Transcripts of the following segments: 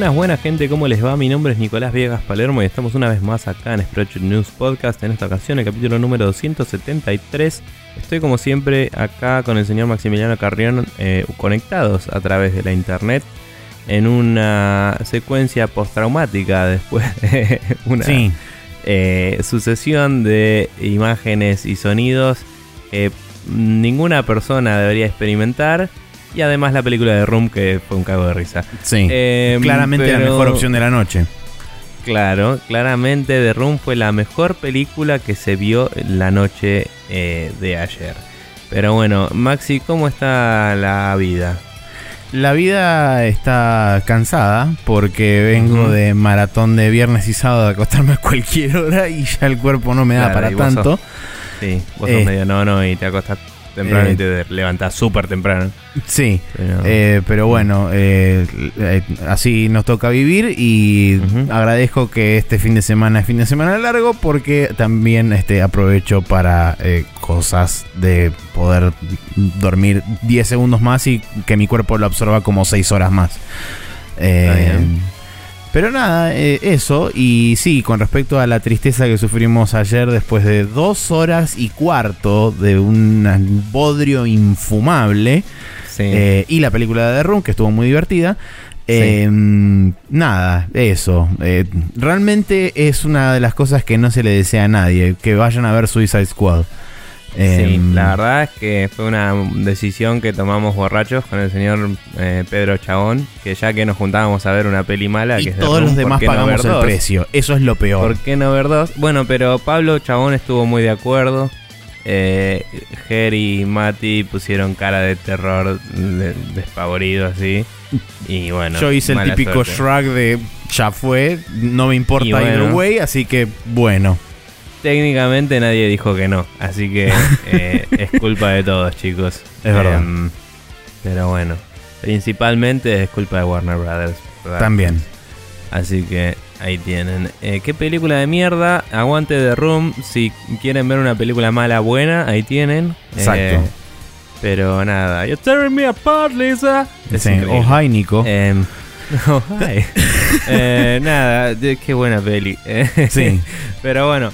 Buenas, buenas gente, ¿cómo les va? Mi nombre es Nicolás Viegas Palermo y estamos una vez más acá en Spreadshot News Podcast, en esta ocasión el capítulo número 273. Estoy como siempre acá con el señor Maximiliano Carrión eh, conectados a través de la internet en una secuencia postraumática después de una eh, sucesión de imágenes y sonidos que ninguna persona debería experimentar y además la película de Room, que fue un cago de risa. Sí. Em, claramente la mejor opción de la noche. Claro, claramente The Room fue la mejor película que se vio la noche eh, de ayer. Pero bueno, Maxi, ¿cómo está la vida? La vida está cansada porque vengo de maratón de viernes y sábado a acostarme a cualquier hora y ya el cuerpo no me da para tanto. sí, vos sos eh, medio no, no y te acostás temprano y te levantás súper temprano. Sí, pero, eh, bueno, eh, eh, así nos toca vivir y agradezco que este fin de semana es fin de semana largo porque también este, aprovecho para cosas de poder dormir 10 segundos más y que mi cuerpo lo absorba como 6 horas más. Pero nada, eh, eso. Y sí, con respecto a la tristeza que sufrimos ayer después de dos horas y cuarto de un bodrio infumable. Eh, y la película de The Room, que estuvo muy divertida. Em, nada, eso. Eh, realmente es una de las cosas que no se le desea a nadie. Que vayan a ver Suicide Squad. Sí, em, la verdad es que fue una decisión que tomamos borrachos con el señor eh, Pedro Chabón, que ya que nos juntábamos a ver una peli mala, y que todos los demás pagamos el precio, eso es lo peor. ¿Por qué no ver dos? Bueno, pero Pablo Chabón estuvo muy de acuerdo. Eh, y Mati pusieron cara de terror despavorido así. Y bueno, yo hice el típico shrug de ya fue, no me importa either way, así que bueno. Técnicamente nadie dijo que no, así que eh, es culpa de todos, chicos. Es verdad. Em, pero bueno, principalmente es culpa de Warner Brothers. También. Así que ahí tienen. Eh, ¿Qué película de mierda? Aguante de Room. Si quieren ver una película mala buena, ahí tienen. Exacto. Eh, pero nada. You're tearing me apart, Lisa. oh, hi, Nico. Em, oh, hi. nada, qué buena peli. sí. Pero bueno.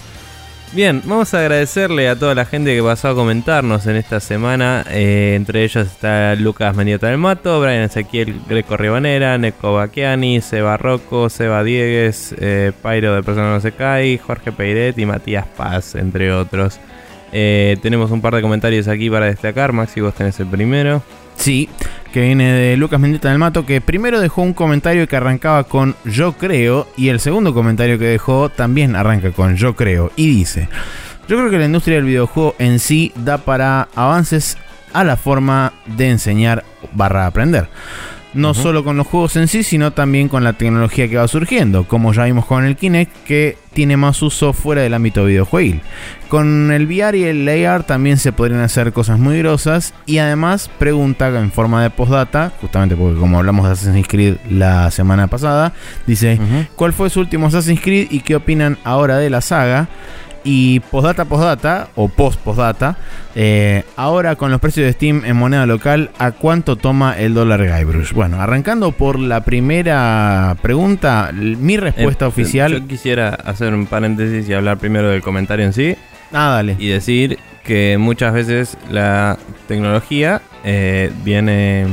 Bien, vamos a agradecerle a toda la gente que pasó a comentarnos en esta semana. Eh, entre ellos está Lucas Mendieta del Mato, Brian Ezequiel Greco Ribanera, Neko Baquiani, Seba Rocco, Seba Diegues, eh, Pairo de Persona No Se Cae, Jorge Peiret y Matías Paz, entre otros. Eh, tenemos un par de comentarios aquí para destacar. Maxi, vos tenés el primero. Sí, que viene de Lucas Mendieta del Mato, que primero dejó un comentario que arrancaba con yo creo, y el segundo comentario que dejó también arranca con yo creo, y dice, yo creo que la industria del videojuego en sí da para avances a la forma de enseñar barra aprender no solo con los juegos en sí, sino también con la tecnología que va surgiendo, como ya vimos con el Kinect, que tiene más uso fuera del ámbito videojuegil. Con el VR y el AR también se podrían hacer cosas muy grosas y además pregunta en forma de postdata, justamente porque como hablamos de Assassin's Creed la semana pasada, dice, ¿cuál fue su último Assassin's Creed y qué opinan ahora de la saga? Y postdata, postdata, o post postdata, eh, ahora con los precios de Steam en moneda local, ¿a cuánto toma el dólar Guybrush? Bueno, arrancando por la primera pregunta, mi respuesta eh, oficial. Yo quisiera hacer un paréntesis y hablar primero del comentario en sí. Ah, dale. Y decir que muchas veces la tecnología eh, viene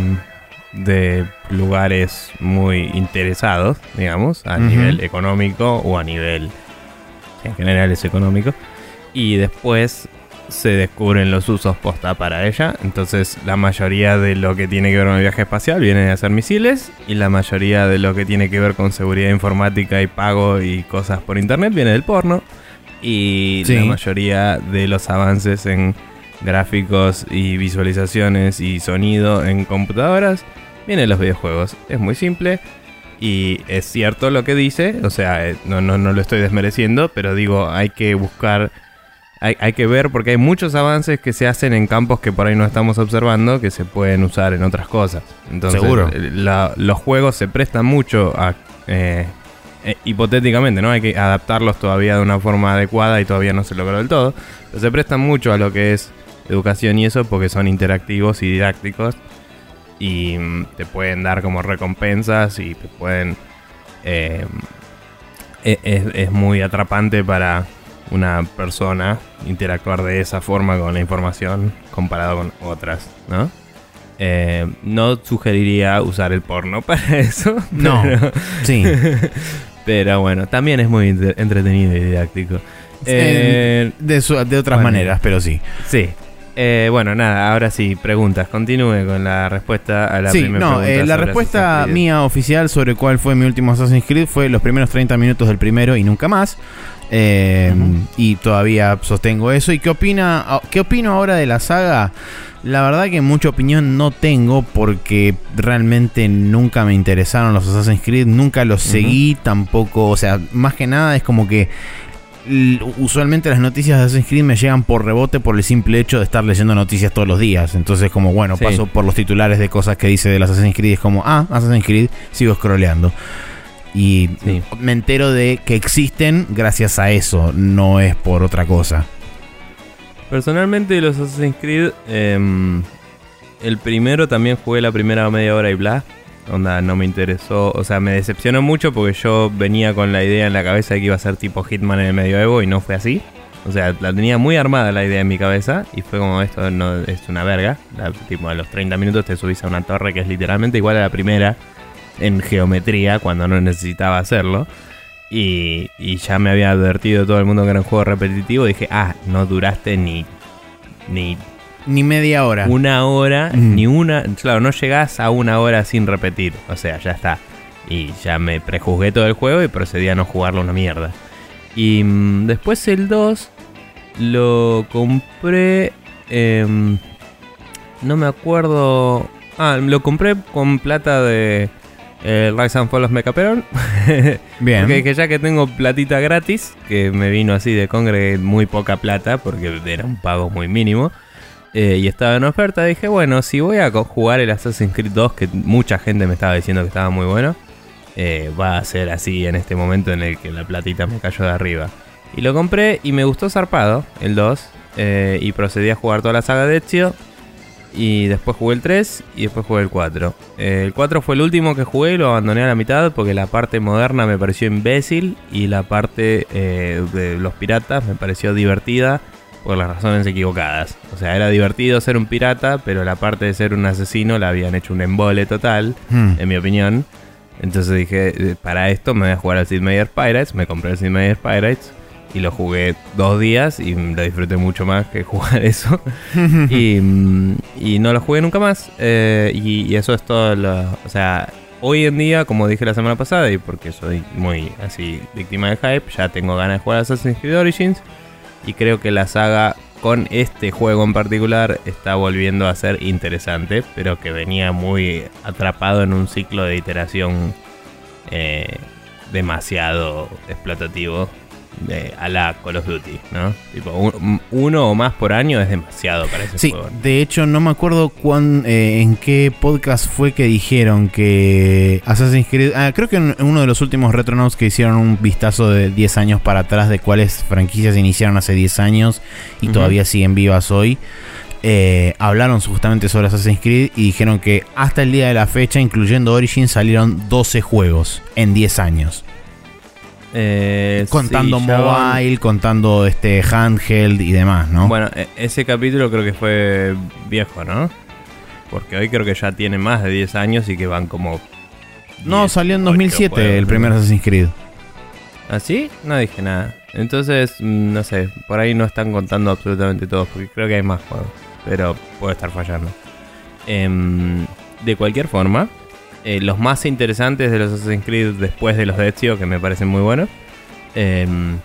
de lugares muy interesados, digamos, a nivel económico o a nivel en general es económico, y después se descubren los usos posta para ella. Entonces la mayoría de lo que tiene que ver con el viaje espacial viene de hacer misiles y la mayoría de lo que tiene que ver con seguridad informática y pago y cosas por internet viene del porno. Y la mayoría de los avances en gráficos y visualizaciones y sonido en computadoras viene de los videojuegos. Es muy simple. Y es cierto lo que dice, o sea, eh, no, no, no lo estoy desmereciendo, pero digo, hay que buscar, hay, hay, que ver porque hay muchos avances que se hacen en campos que por ahí no estamos observando que se pueden usar en otras cosas. Entonces, Seguro. Eh, los juegos se prestan mucho a... Eh, hipotéticamente, ¿no? Hay que adaptarlos todavía de una forma adecuada y todavía no se logró del todo. Pero se prestan mucho a lo que es educación y eso porque son interactivos y didácticos y mm, te pueden dar como recompensas y te pueden eh, e- es, es muy atrapante para una persona interactuar de esa forma con la información comparado con otras, ¿no? Eh, no sugeriría usar el porno para eso. No. Pero, Sí. pero bueno, también es muy entre- entretenido y didáctico. Eh, de, su- de otras bueno. maneras, pero sí. sí. Eh, bueno, nada, ahora sí, preguntas. Continúe con la respuesta a la sí, primera no, pregunta eh, la respuesta mía oficial sobre cuál fue mi último Assassin's Creed fue los primeros 30 minutos del primero y nunca más. Eh. Y todavía sostengo eso. ¿Y qué opina? ¿Qué opino ahora de la saga? La verdad que mucha opinión no tengo porque realmente nunca me interesaron los Assassin's Creed, nunca los seguí tampoco, o sea, más que nada es como que usualmente las noticias de Assassin's Creed me llegan por rebote por el simple hecho de estar leyendo noticias todos los días. Entonces, como bueno, Sí. paso por los titulares de cosas que dice del Assassin's Creed y es como, ah, Assassin's Creed, sigo scrolleando. Y Sí. me entero de que existen gracias a eso, no es por otra cosa. Personalmente, los Assassin's Creed, em, el primero también jugué la primera media hora y bla. Onda, no me interesó, o sea, me decepcionó mucho porque yo venía con la idea en la cabeza de que iba a ser tipo Hitman en el medioevo y no fue así. O sea, la tenía muy armada la idea en mi cabeza y fue como esto no es una verga. La- tipo, a los 30 minutos te subís a una torre que es literalmente igual a la primera en geometría cuando no necesitaba hacerlo. Y, y ya me había advertido todo el mundo que era un juego repetitivo. Dije, ah, no duraste ni, ni Ni media hora. una hora, Mm. ni una. Claro, no llegás a una hora sin repetir. O sea, ya está. Y ya me prejuzgué todo el juego y procedí a no jugarlo una mierda. Y mm, después el 2 lo compré. em, no me acuerdo. Ah, lo compré con plata de eh, Rise and Fall of Mechaperon. Bien. Porque dije, ya que tengo platita gratis, que me vino así de congre muy poca plata, porque era un pago muy mínimo, eh, y estaba en oferta, dije, bueno, si voy a jugar el Assassin's Creed 2, que mucha gente me estaba diciendo que estaba muy bueno, eh, va a ser así en este momento en el que la platita me cayó de arriba. Y lo compré y me gustó zarpado, el 2, eh, y procedí a jugar toda la saga de Ezio. Y después jugué el 3 y después jugué el 4. Eh, el 4 fue el último que jugué y lo abandoné a la mitad porque la parte moderna me pareció imbécil y la parte de los piratas me pareció divertida por las razones equivocadas. O sea, era divertido ser un pirata, pero la parte de ser un asesino la habían hecho un embole total, Hmm. en mi opinión. Entonces dije, eh, para esto me voy a jugar al Sid Meier's Pirates. Me compré el Sid Meier's Pirates y lo jugué dos días y lo disfruté mucho más que jugar eso y, mm, y no lo jugué nunca más. eh, y, y eso es todo. Lo, o sea, hoy en día, como dije la semana pasada, y porque soy muy así víctima del hype, ya tengo ganas de jugar Assassin's Creed Origins. Y creo que la saga con este juego en particular está volviendo a ser interesante, pero que venía muy atrapado en un ciclo de iteración eh, demasiado explotativo de, a la Call of Duty, ¿no? Tipo, un- uno o más por año es demasiado para ese Sí, juego. de hecho no me acuerdo cuán, eh, en qué podcast fue que dijeron que Assassin's Creed... ah, creo que en uno de los últimos Retronauts que hicieron un vistazo de 10 años para atrás de cuáles franquicias iniciaron hace 10 años y todavía siguen vivas hoy. eh, hablaron justamente sobre Assassin's Creed y dijeron que hasta el día de la fecha, incluyendo Origin, salieron 12 juegos en 10 años. Eh, Contando sí, ya van- mobile, contando este handheld y demás, ¿no? Bueno, e- ese capítulo creo que fue viejo, ¿no? Porque hoy creo que ya tiene más de 10 años y que van como... no, 10, salió en 8 2007 juegos, el primer Assassin's Creed. ¿Ah, sí? No dije nada. Entonces, mm, no sé, por ahí no están contando absolutamente todos, porque creo que hay más juegos. Pero puedo estar fallando. Em, de cualquier forma, eh, los más interesantes de los Assassin's Creed después de los de Ezio, que me parecen muy buenos, em,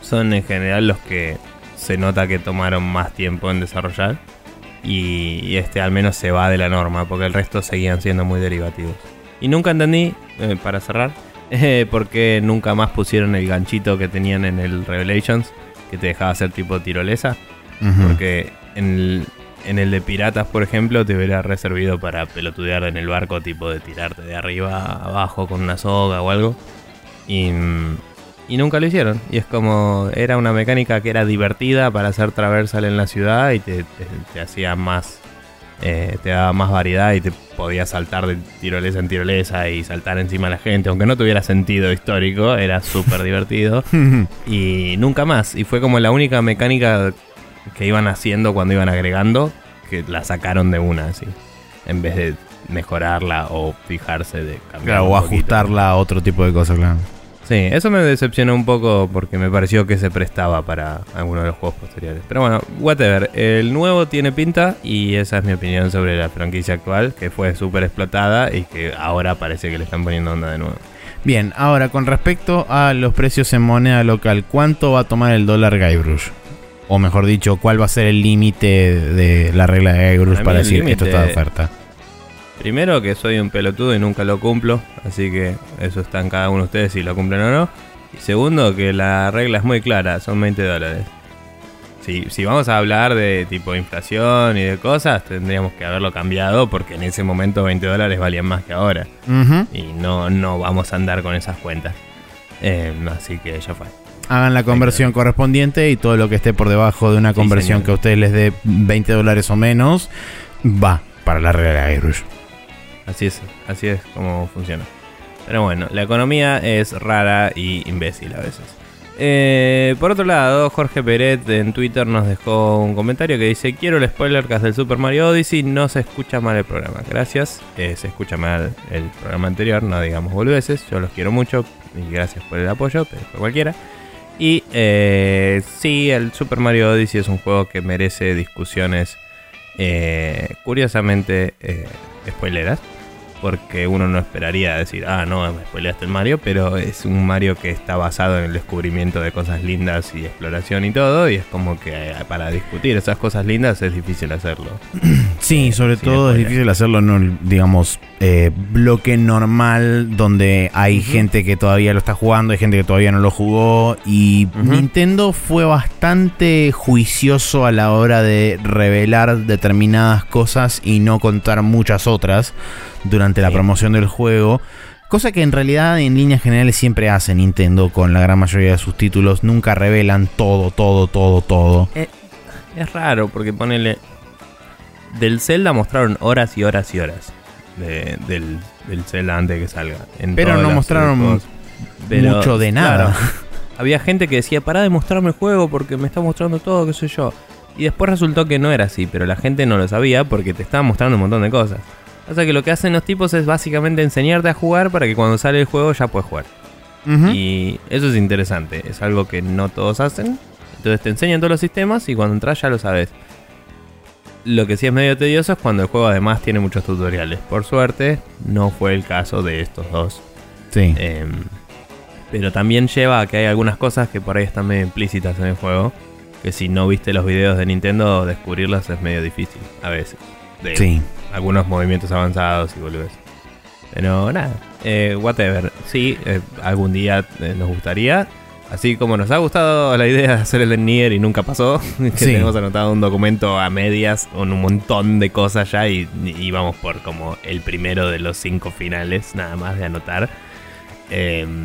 son en general los que se nota que tomaron más tiempo en desarrollar. Y, y este al menos se va de la norma, porque el resto seguían siendo muy derivativos. Y nunca entendí, eh, para cerrar, eh, por qué nunca más pusieron el ganchito que tenían en el Revelations, que te dejaba hacer tipo tirolesa. Porque en el, en el de piratas, por ejemplo, te hubiera reservado para pelotudear en el barco, tipo de tirarte de arriba a abajo con una soga o algo. Y, mm, y nunca lo hicieron. Y es como, era una mecánica que era divertida para hacer traversal en la ciudad y te, te- te hacía más eh, te daba más variedad y te podías saltar de tirolesa en tirolesa y saltar encima de la gente, aunque no tuviera sentido histórico, era súper divertido. y nunca más. Y fue como la única mecánica que iban haciendo cuando iban agregando, que la sacaron de una, así. En vez de mejorarla o fijarse de cambiar. Claro, o ajustarla a otro tipo de cosas, claro. Sí, eso me decepcionó un poco porque me pareció que se prestaba para alguno de los juegos posteriores. Pero bueno, whatever. El nuevo tiene pinta y esa es mi opinión sobre la franquicia actual, que fue súper explotada y que ahora parece que le están poniendo onda de nuevo. Bien, ahora con respecto a los precios en moneda local, ¿cuánto va a tomar el dólar Guybrush? O mejor dicho, ¿cuál va a ser el límite de la regla de Guybrush para, decir que esto está de oferta? Primero que soy un pelotudo y nunca lo cumplo, así que eso está en cada uno de ustedes si lo cumplen o no. Y segundo que la regla es muy clara, son 20 dólares. Si, si vamos a hablar de tipo inflación y de cosas, tendríamos que haberlo cambiado porque en ese momento 20 dólares valían más que ahora. Y no, no vamos a andar con esas cuentas. Eh, así que ya fue. Hagan la conversión correspondiente y todo lo que esté por debajo de una conversión que a ustedes les dé 20 dólares o menos, va para la regla de Irish. Así es, así es como funciona. Pero bueno, la economía es rara y imbécil a veces. Eh, por otro lado, Jorge Peret en Twitter nos dejó un comentario que dice: Quiero el spoiler cast del Super Mario Odyssey. No se escucha mal el programa. Gracias. Eh, se escucha mal el programa anterior, no digamos boludeces. Yo los quiero mucho y gracias por el apoyo, pero por cualquiera. Y eh, sí, el Super Mario Odyssey es un juego que merece discusiones curiosamente spoileras porque uno no esperaría decir, ah, no, me spoileaste el Mario, pero es un Mario que está basado en el descubrimiento de cosas lindas y exploración y todo, y es como que eh, para discutir esas cosas lindas es difícil hacerlo. Sí, sobre todo es difícil hacerlo en un, digamos, eh, bloque normal donde hay gente que todavía lo está jugando, hay gente que todavía no lo jugó, y Nintendo fue bastante juicioso a la hora de revelar determinadas cosas y no contar muchas otras durante la promoción del juego. Cosa que en realidad en líneas generales siempre hace Nintendo con la gran mayoría de sus títulos. Nunca revelan todo, todo, todo, todo. Eh, es raro porque ponele... Del Zelda mostraron horas y horas y horas. del, del, Zelda antes de que salga. Pero no mostraron mucho de nada. había gente que decía, pará de mostrarme el juego porque me está mostrando todo, qué sé yo. Y después resultó que no era así, pero la gente no lo sabía porque te estaba mostrando un montón de cosas. O sea que lo que hacen los tipos es básicamente enseñarte a jugar para que cuando sale el juego ya puedes jugar. Y eso es interesante, es algo que no todos hacen. Entonces te enseñan todos los sistemas y cuando entras ya lo sabes. Lo que sí es medio tedioso es cuando el juego además tiene muchos tutoriales. Por suerte, no fue el caso de estos dos. Sí. Em, pero también lleva a que hay algunas cosas que por ahí están medio implícitas en el juego. Que si no viste los videos de Nintendo, descubrirlas es medio difícil a veces. sí algunos movimientos avanzados y volvés. Pero nada, eh, whatever. Sí, eh, algún día eh, nos gustaría. Así como nos ha gustado la idea de hacer el de Nier y nunca pasó, que tenemos anotado un documento a medias con un montón de cosas ya y, y vamos por como el primero de los cinco finales, nada más de anotar. Em,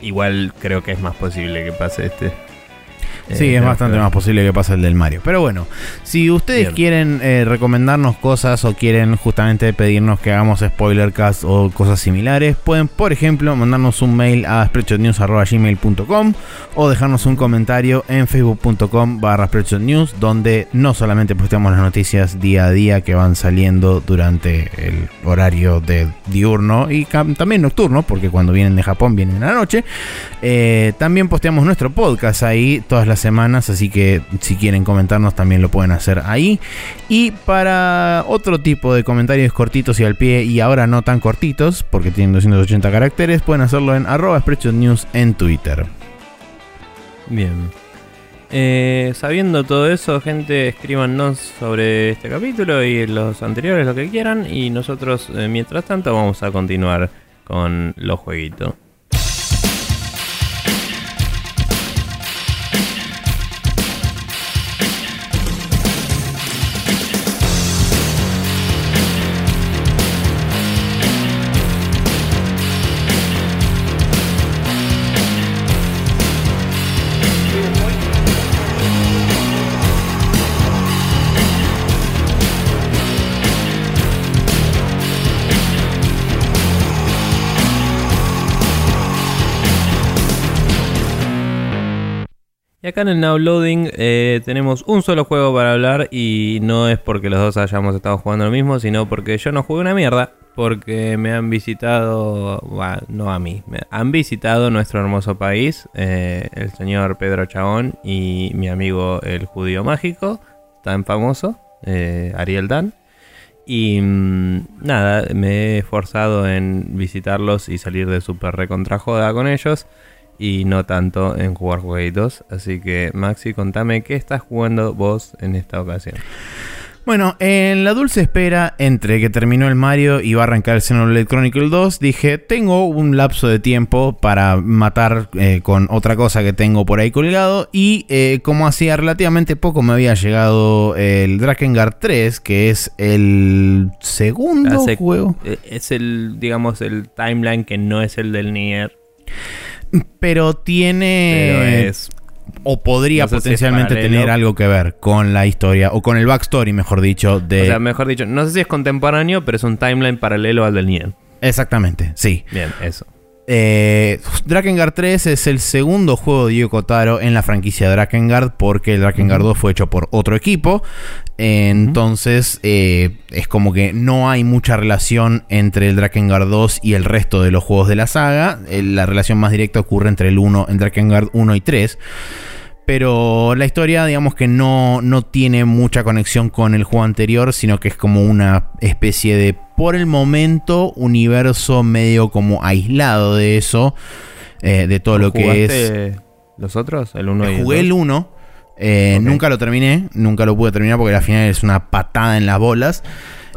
igual creo que es más posible que pase este. Sí, es bastante más posible que pase el del Mario. Pero bueno, si ustedes quieren eh, recomendarnos cosas o quieren justamente pedirnos que hagamos spoilercast o cosas similares, pueden, por ejemplo, mandarnos un mail a spreadshotnews.gmail.com o dejarnos un comentario en facebook.com barra News, donde no solamente posteamos las noticias día a día que van saliendo durante el horario de diurno y también nocturno, porque cuando vienen de Japón vienen en la noche, eh, también posteamos nuestro podcast ahí todas las semanas, así que si quieren comentarnos también lo pueden hacer ahí. Y para otro tipo de comentarios cortitos y al pie y ahora no tan cortitos, porque tienen 280 caracteres, pueden hacerlo en arroba News en Twitter. Bien. Eh, sabiendo todo eso, gente, escríbanos sobre este capítulo y los anteriores, lo que quieran. Y nosotros, eh, mientras tanto, vamos a continuar con los jueguitos. Acá en el Now Loading eh, tenemos un solo juego para hablar y no es porque los dos hayamos estado jugando lo mismo, sino porque yo no jugué una mierda, porque me han visitado, bueno, no a mí, han visitado nuestro hermoso país, eh, el señor Pedro Chabón y mi amigo el judío mágico, tan famoso, eh, Ariel Dan. Y mm, nada, me he esforzado en visitarlos y salir de super recontrajoda con ellos y no tanto en jugar jueguitos. Así que Maxi, contame qué estás jugando vos en esta ocasión. Bueno, en la dulce espera entre que terminó el Mario y va a arrancar el Xenoblade Chronicle 2, dije, tengo un lapso de tiempo para matar eh, con otra cosa que tengo por ahí colgado y eh, como hacía relativamente poco me había llegado el Drakengard 3, que es el segundo Hace- juego. eh, Es el, digamos, el timeline que no es el del Nier, Pero tiene... pero es o podría no sé potencialmente tener algo que ver con la historia, o con el backstory, mejor dicho, de... O sea, mejor dicho, no sé si es contemporáneo, pero es un timeline paralelo al del Nier. Exactamente, sí. Bien, eso. Eh, Drakengard 3 es el segundo juego de Yoko Taro en la franquicia Drakengard porque el Drakengard 2 fue hecho por otro equipo. Entonces eh, es como que no hay mucha relación entre el Drakengard 2 y el resto de los juegos de la saga. Eh, La relación más directa ocurre entre el 1, en Drakengard 1 y 3. Pero la historia, digamos que no, no tiene mucha conexión con el juego anterior, sino que es como una especie de, por el momento, universo medio como aislado de eso, eh, de todo lo que es... ¿Jugaste los otros? El 1 y el Jugué el 2? 1, eh, nunca lo terminé, nunca lo pude terminar porque la final es una patada en las bolas.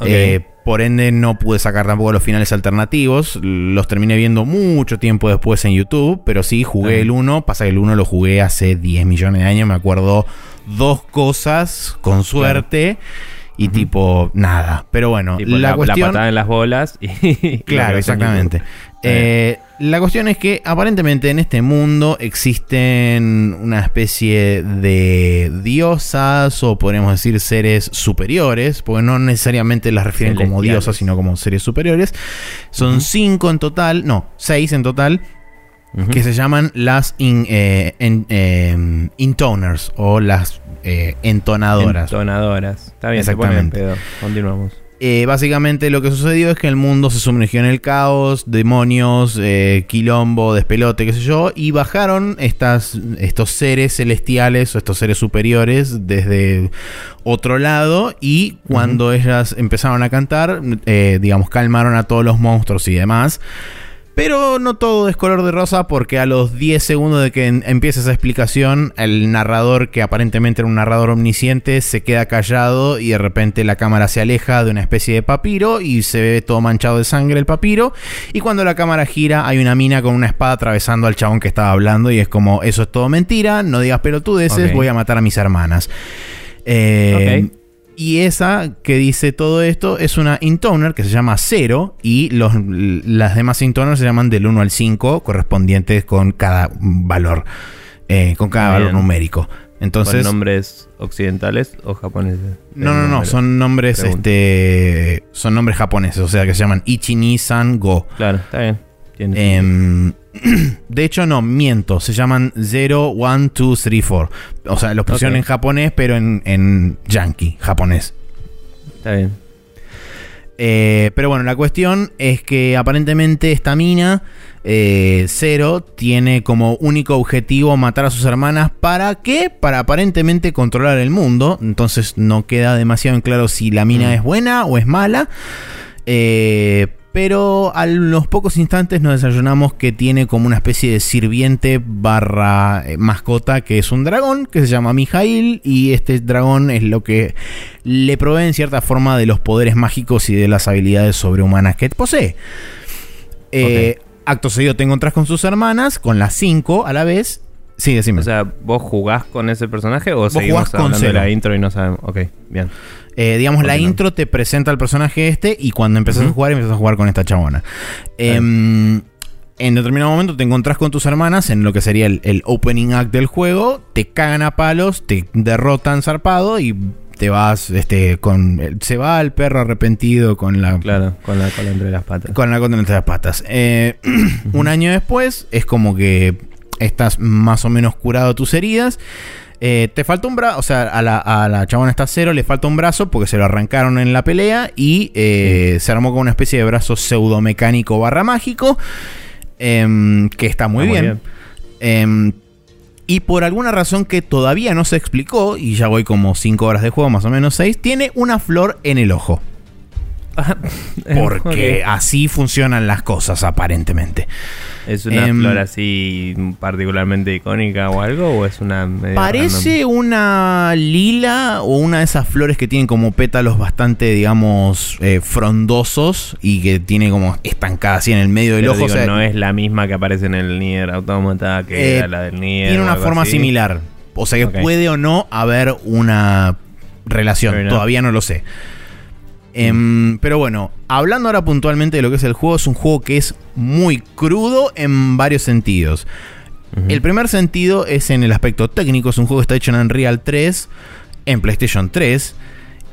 Eh, por ende, no pude sacar tampoco los finales alternativos. Los terminé viendo mucho tiempo después en YouTube. Pero sí, jugué el 1. Pasa que el 1 lo jugué hace 10 millones de años. Me acuerdo dos cosas con suerte. Y tipo, nada. Pero bueno, la, la, cuestión. patada en las bolas y... Claro, exactamente. Eh, la cuestión es que aparentemente en este mundo existen una especie de diosas o podríamos decir seres superiores, porque no necesariamente las refieren como diosas, sino como seres superiores. Son cinco en total, no, seis en total, que se llaman las in- eh, en- eh, intoners o las eh, entonadoras. Entonadoras. Está bien, se Exactamente. pedo. Continuamos. Eh, básicamente lo que sucedió es que el mundo se sumergió en el caos, demonios, eh, quilombo, despelote, qué sé yo, y bajaron estas, estos seres celestiales o estos seres superiores desde otro lado y cuando ellas empezaron a cantar, eh, digamos, calmaron a todos los monstruos y demás. Pero no todo es color de rosa porque a los 10 segundos de que empieza esa explicación, el narrador, que aparentemente era un narrador omnisciente, se queda callado y de repente la cámara se aleja de una especie de papiro y se ve todo manchado de sangre el papiro. Y cuando la cámara gira hay una mina con una espada atravesando al chabón que estaba hablando y es como, eso es todo mentira, no digas pelotudeces, Ok. voy a matar a mis hermanas. Eh. Y esa que dice todo esto es una intoner que se llama 0 y los, las demás intoners se llaman del 1 al 5 correspondientes con cada valor, eh, con cada valor numérico. Entonces, ¿Con nombres occidentales o japoneses? no, no, no, son nombres, Pregunta. este, son nombres japoneses, o sea que se llaman Ichi, Ni, San, Go. Claro, está bien. Em, de hecho, no, miento. Se llaman 0, 1, 2, 3, 4. O sea, los pusieron en japonés, pero en, en yankee, japonés. Está bien. Eh, pero bueno, la cuestión es que aparentemente esta mina, eh, Zero, tiene como único objetivo matar a sus hermanas. ¿Para qué? Para aparentemente controlar el mundo. Entonces no queda demasiado en claro si la mina Mm. es buena o es mala. Eh, pero a los pocos instantes nos desayunamos que tiene como una especie de sirviente barra eh, mascota que es un dragón que se llama Mijail y este dragón es lo que le provee en cierta forma de los poderes mágicos y de las habilidades sobrehumanas que posee. Eh, Acto seguido te encontrás con sus hermanas, con las cinco a la vez. Sí, decime. O sea, ¿vos jugás con ese personaje o Vos seguimos jugás con hablando de Zero. la intro y no sabemos? Ok, bien. Eh, digamos, la intro te presenta al personaje este y cuando empezás a jugar, empiezas a jugar con esta chabona. Em, en determinado momento te encontrás con tus hermanas en lo que sería el, el opening act del juego, te cagan a palos, te derrotan zarpado y te vas, este, con... Se va el perro arrepentido con la... Claro, con la cola entre las patas. Con la contra entre las patas. Eh, un año después es como que estás más o menos curado tus heridas. Eh, te falta un brazo, o sea, a la, a la chabona está cero, le falta un brazo porque se lo arrancaron en la pelea y eh, se armó con una especie de brazo pseudomecánico barra mágico, em, que está muy bien. Em, y por alguna razón que todavía no se explicó, y ya voy como 5 horas de juego, más o menos 6, tiene una flor en el ojo. Porque así funcionan las cosas, aparentemente. ¿Es una Em, flor así particularmente icónica o algo? ¿O es una Parece una lila o una de esas flores que tienen como pétalos bastante, digamos, eh, frondosos y que tiene como estancada así en el medio del Pero ojo. digo, o sea, no es la misma que aparece en el Nier Automata que Eh, era la del Nier. tiene una forma así. similar. O sea que puede o no haber una relación. Todavía no lo sé. Em, pero bueno, hablando ahora puntualmente de lo que es el juego, es un juego que es muy crudo en varios sentidos. El primer sentido es en el aspecto técnico. Es un juego que está hecho en Unreal 3, en PlayStation 3.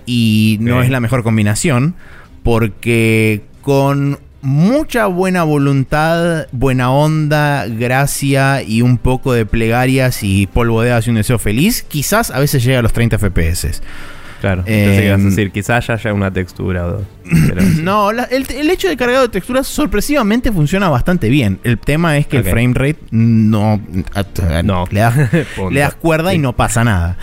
Y no es la mejor combinación. Porque con mucha buena voluntad, buena onda, gracia y un poco de plegarias y polvo de hadas y un deseo feliz, quizás a veces llega a los 30 FPS. Claro, entonces ibas a decir, quizás haya una textura o dos. Pero, No, la- el, el hecho de cargado de texturas sorpresivamente funciona bastante bien. El tema es que el frame rate no, No. le das le das cuerda y no pasa nada.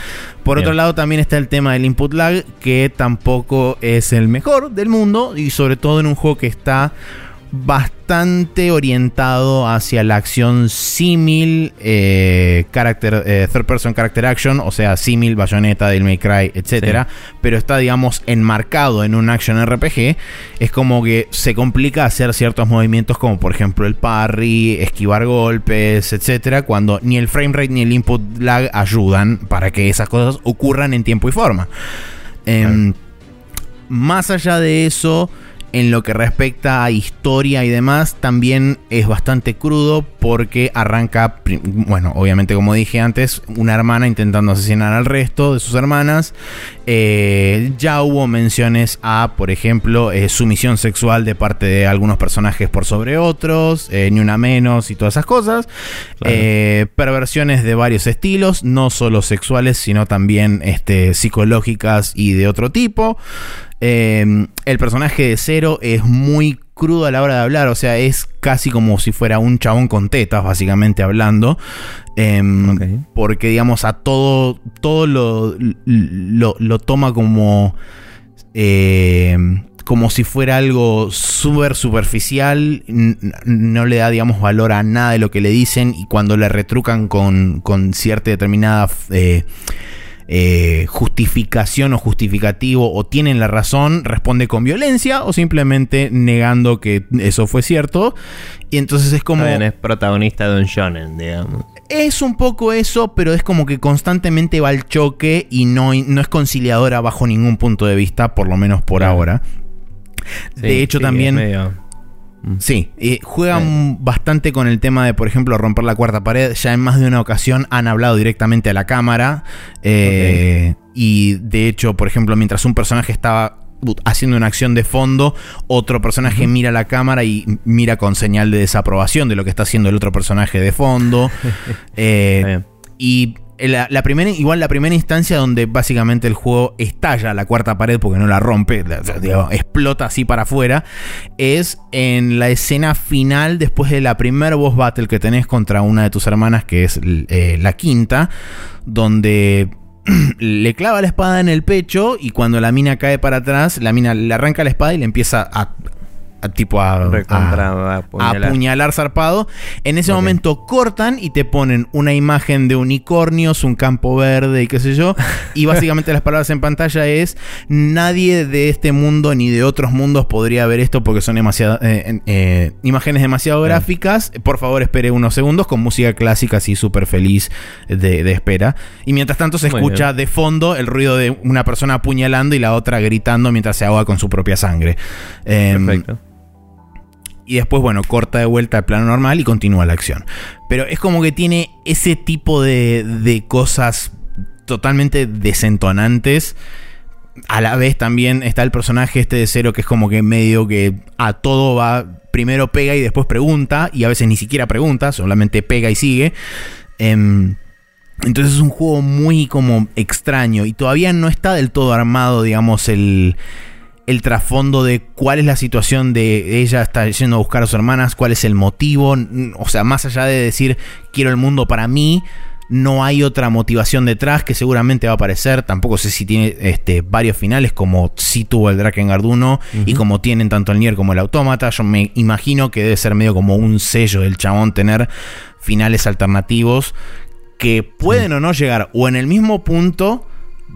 Por otro lado también está el tema del input lag, que tampoco es el mejor del mundo y sobre todo en un juego que está bastante orientado hacia la acción símil eh, character, eh, third person character action, o sea, símil, bayoneta, del May Cry, etcétera, pero está digamos enmarcado en un action RPG, es como que se complica hacer ciertos movimientos como por ejemplo el parry, esquivar golpes, etcétera, cuando ni el frame rate ni el input lag ayudan para que esas cosas ocurran en tiempo y forma. Em, más allá de eso, en lo que respecta a historia y demás, también es bastante crudo porque arranca, bueno, obviamente como dije antes, una hermana intentando asesinar al resto de sus hermanas. Eh, ya hubo menciones a, por ejemplo, eh, sumisión sexual de parte de algunos personajes por sobre otros, eh, ni una menos y todas esas cosas. Claro. Eh, perversiones de varios estilos, no solo sexuales, sino también este, psicológicas y de otro tipo. Eh, el personaje de Zero es muy crudo a la hora de hablar, o sea, es casi como si fuera un chabón con tetas, básicamente hablando. Em. Porque, digamos, a todo, todo lo, lo, lo toma como... eh, como si fuera algo súper superficial, no le da, digamos, valor a nada de lo que le dicen y cuando le retrucan con, con cierta determinada eh, eh, justificación o justificativo o tienen la razón, responde con violencia o simplemente negando que eso fue cierto. Y entonces es como... Bien, es protagonista de un shonen, digamos. Es un poco eso, pero es como que constantemente va al choque y no, no es conciliadora bajo ningún punto de vista, por lo menos por ahora. de Sí, hecho, sí, también... Mm. Sí, eh, juegan bastante con el tema de, por ejemplo, romper la cuarta pared. Ya en más de una ocasión han hablado directamente a la cámara. eh, Y de hecho, por ejemplo, mientras un personaje estaba haciendo una acción de fondo, otro personaje mira la cámara y mira con señal de desaprobación de lo que está haciendo el otro personaje de fondo. Eh, y la, la primera, igual la primera instancia donde básicamente el juego estalla la cuarta pared porque no la rompe, explota así para afuera, es en la escena final después de la primer boss battle que tenés contra una de tus hermanas, que es eh, la quinta, donde le clava la espada en el pecho y cuando la mina cae para atrás, la mina le arranca la espada y le empieza a, a tipo a, apuñalar. apuñalar zarpado. En ese momento cortan y te ponen una imagen de unicornios, un campo verde y qué sé yo. Y básicamente las palabras en pantalla es nadie de este mundo ni de otros mundos podría ver esto porque son demasiado, eh, eh, imágenes demasiado gráficas. Por favor espere unos segundos con música clásica así súper feliz de, de espera. Y mientras tanto se escucha de fondo el ruido de una persona apuñalando y la otra gritando mientras se ahoga con su propia sangre. Em, Perfecto. Y después, bueno, corta de vuelta al plano normal y continúa la acción. Pero es como que tiene ese tipo de, de cosas totalmente desentonantes. A la vez también está el personaje este de cero que es como que medio que a todo va primero pega y después pregunta, y a veces ni siquiera pregunta, solamente pega y sigue. Em, entonces es un juego muy como extraño y todavía no está del todo armado, digamos, el, el trasfondo de cuál es la situación de ella está yendo a buscar a sus hermanas, cuál es el motivo, o sea, más allá de decir quiero el mundo para mí, no hay otra motivación detrás que seguramente va a aparecer. Tampoco sé si tiene este, varios finales, como si tuvo el Drakengard 1 y como tienen tanto el Nier como el Autómata. Yo me imagino que debe ser medio como un sello del chabón tener finales alternativos que pueden o no llegar o en el mismo punto.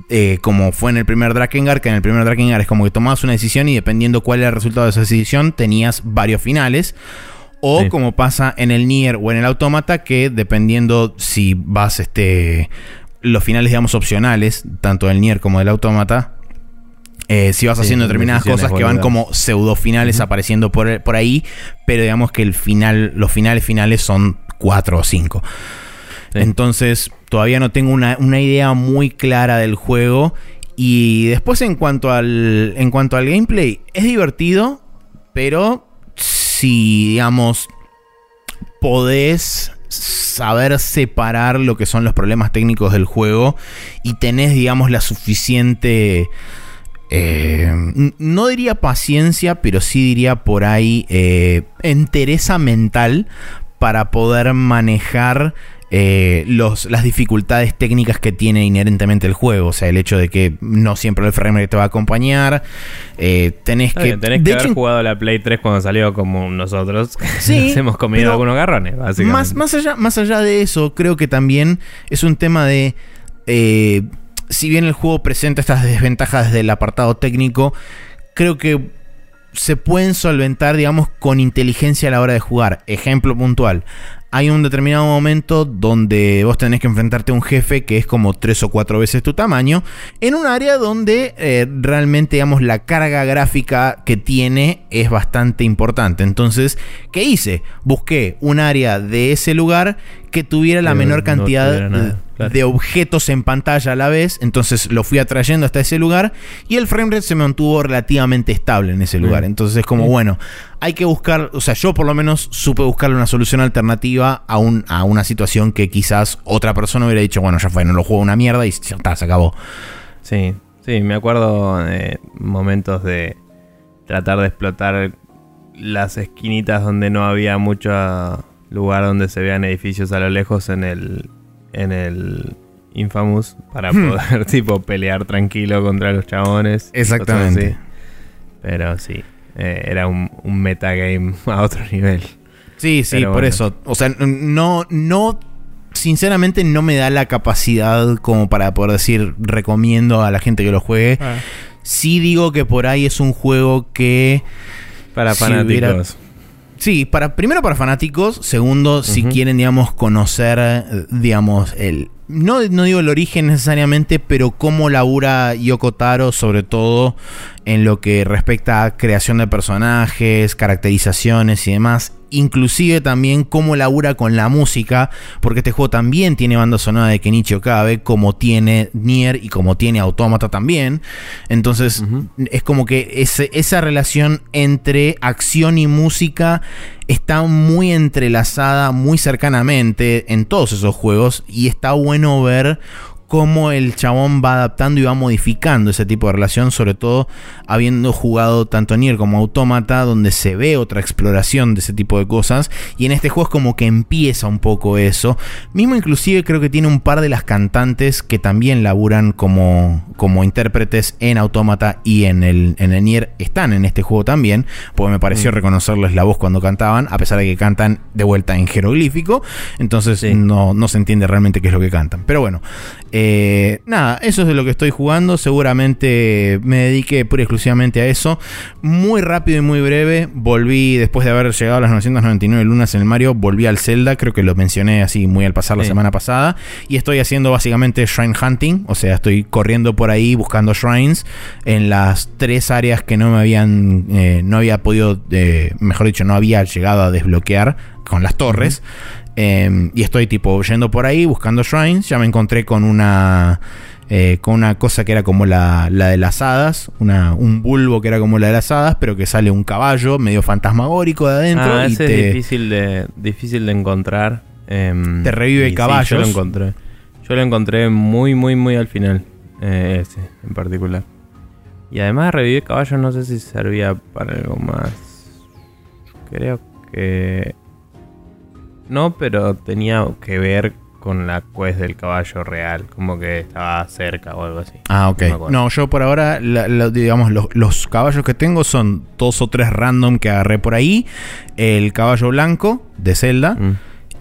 Eh, como fue en el primer Drakengard, que en el primer Drakengard es como que tomabas una decisión y dependiendo cuál era el resultado de esa decisión, tenías varios finales. O como pasa en el Nier o en el Autómata, que dependiendo si vas, este, los finales, digamos, opcionales, tanto del Nier como del Autómata, eh, si vas haciendo determinadas cosas que van como pseudo finales apareciendo por, por, ahí, pero digamos que el final, los finales finales son cuatro o cinco. Entonces, todavía no tengo una, una, idea muy clara del juego. Y después, en cuanto al. En cuanto al gameplay, es divertido. Pero si, digamos, podés saber separar lo que son los problemas técnicos del juego y tenés, digamos, la suficiente... Eh, no diría paciencia, pero sí diría por ahí eh, entereza mental para poder manejar eh, los, las dificultades técnicas que tiene inherentemente el juego. O sea, el hecho de que no siempre el frame te va a acompañar. Eh, tenés que. tenés que haber jugado la Play 3 cuando salió como nosotros. Sí. hemos comido algunos garrones, básicamente. Más, más, allá, más allá de eso, creo que también es un tema de. Eh, si bien el juego presenta estas desventajas del apartado técnico, creo que se pueden solventar, digamos, con inteligencia a la hora de jugar. Ejemplo puntual hay un determinado momento donde vos tenés que enfrentarte a un jefe que es como tres o cuatro veces tu tamaño, en un área donde eh, realmente, digamos, la carga gráfica que tiene es bastante importante. Entonces, ¿qué hice? Busqué un área de ese lugar que tuviera la menor cantidad de objetos en pantalla a la vez. Entonces lo fui atrayendo hasta ese lugar y el framerate se mantuvo relativamente estable en ese lugar. Entonces es como, bueno, hay que buscar, o sea, yo por lo menos supe buscarle una solución alternativa a, un, a una situación que quizás otra persona hubiera dicho, bueno, ya fue, no lo juego una mierda y ya está, se acabó. Sí, sí, me acuerdo de momentos de tratar de explotar las esquinitas donde no había mucho lugar donde se vean edificios a lo lejos en el en el Infamous para hmm. poder tipo pelear tranquilo contra los chabones. Exactamente. Pero sí, eh, era un, un metagame a otro nivel. Sí, sí, por eso. O sea, no, no, sinceramente no me da la capacidad como para poder decir recomiendo a la gente que lo juegue. Ah. Sí digo que por ahí es un juego que... Para fanáticos. Sí, para, primero para fanáticos, segundo, si quieren, digamos, conocer, digamos, el, no, no, digo el origen necesariamente, pero cómo labura Yoko Taro, sobre todo en lo que respecta a creación de personajes, caracterizaciones y demás inclusive también cómo labura con la música, porque este juego también tiene banda sonora de Kenichi Okabe, como tiene Nier y como tiene Automata también. Entonces, es como que esa relación entre acción y música está muy entrelazada, muy cercanamente en todos esos juegos, y está bueno ver cómo el chabón va adaptando y va modificando ese tipo de relación, sobre todo habiendo jugado tanto Nier como Automata, donde se ve otra exploración de ese tipo de cosas, y en este juego es como que empieza un poco eso. Mismo inclusive creo que tiene un par de las cantantes que también laburan como, como intérpretes en Automata y en el, en el Nier, están en este juego también, porque me pareció mm. reconocerles la voz cuando cantaban, a pesar de que cantan de vuelta en jeroglífico, entonces no, no se entiende realmente qué es lo que cantan. Pero bueno, eh, nada, eso es de lo que estoy jugando. Seguramente me dediqué pura y exclusivamente a eso. Muy rápido y muy breve. Volví, después de haber llegado a las 999 lunas en el Mario, volví al Zelda. Creo que lo mencioné así muy al pasar la semana pasada. Y estoy haciendo básicamente shrine hunting. O sea, estoy corriendo por ahí buscando shrines en las tres áreas que no me habían, eh, no había podido, eh, mejor dicho, no había llegado a desbloquear con las torres. Em, y estoy tipo yendo por ahí buscando shrines. Ya me encontré con una. eh, con una cosa que era como la, la de las hadas, una, un bulbo que era como la de las hadas, pero que sale un caballo medio fantasmagórico de adentro. Ah, y ese te, es difícil de, difícil de encontrar. em, Te revive sí, caballos. yo lo encontré. Yo lo encontré muy, muy, muy al final. eh, ese, en particular. Y además de revivir caballos, no sé si servía para algo más. Creo que. No, pero tenía que ver con la quest del caballo real. Como que estaba cerca o algo así. Ah, ok. No yo por ahora, la- la- digamos, los, los caballos que tengo son dos o tres random que agarré por ahí. El caballo blanco de Zelda Mm.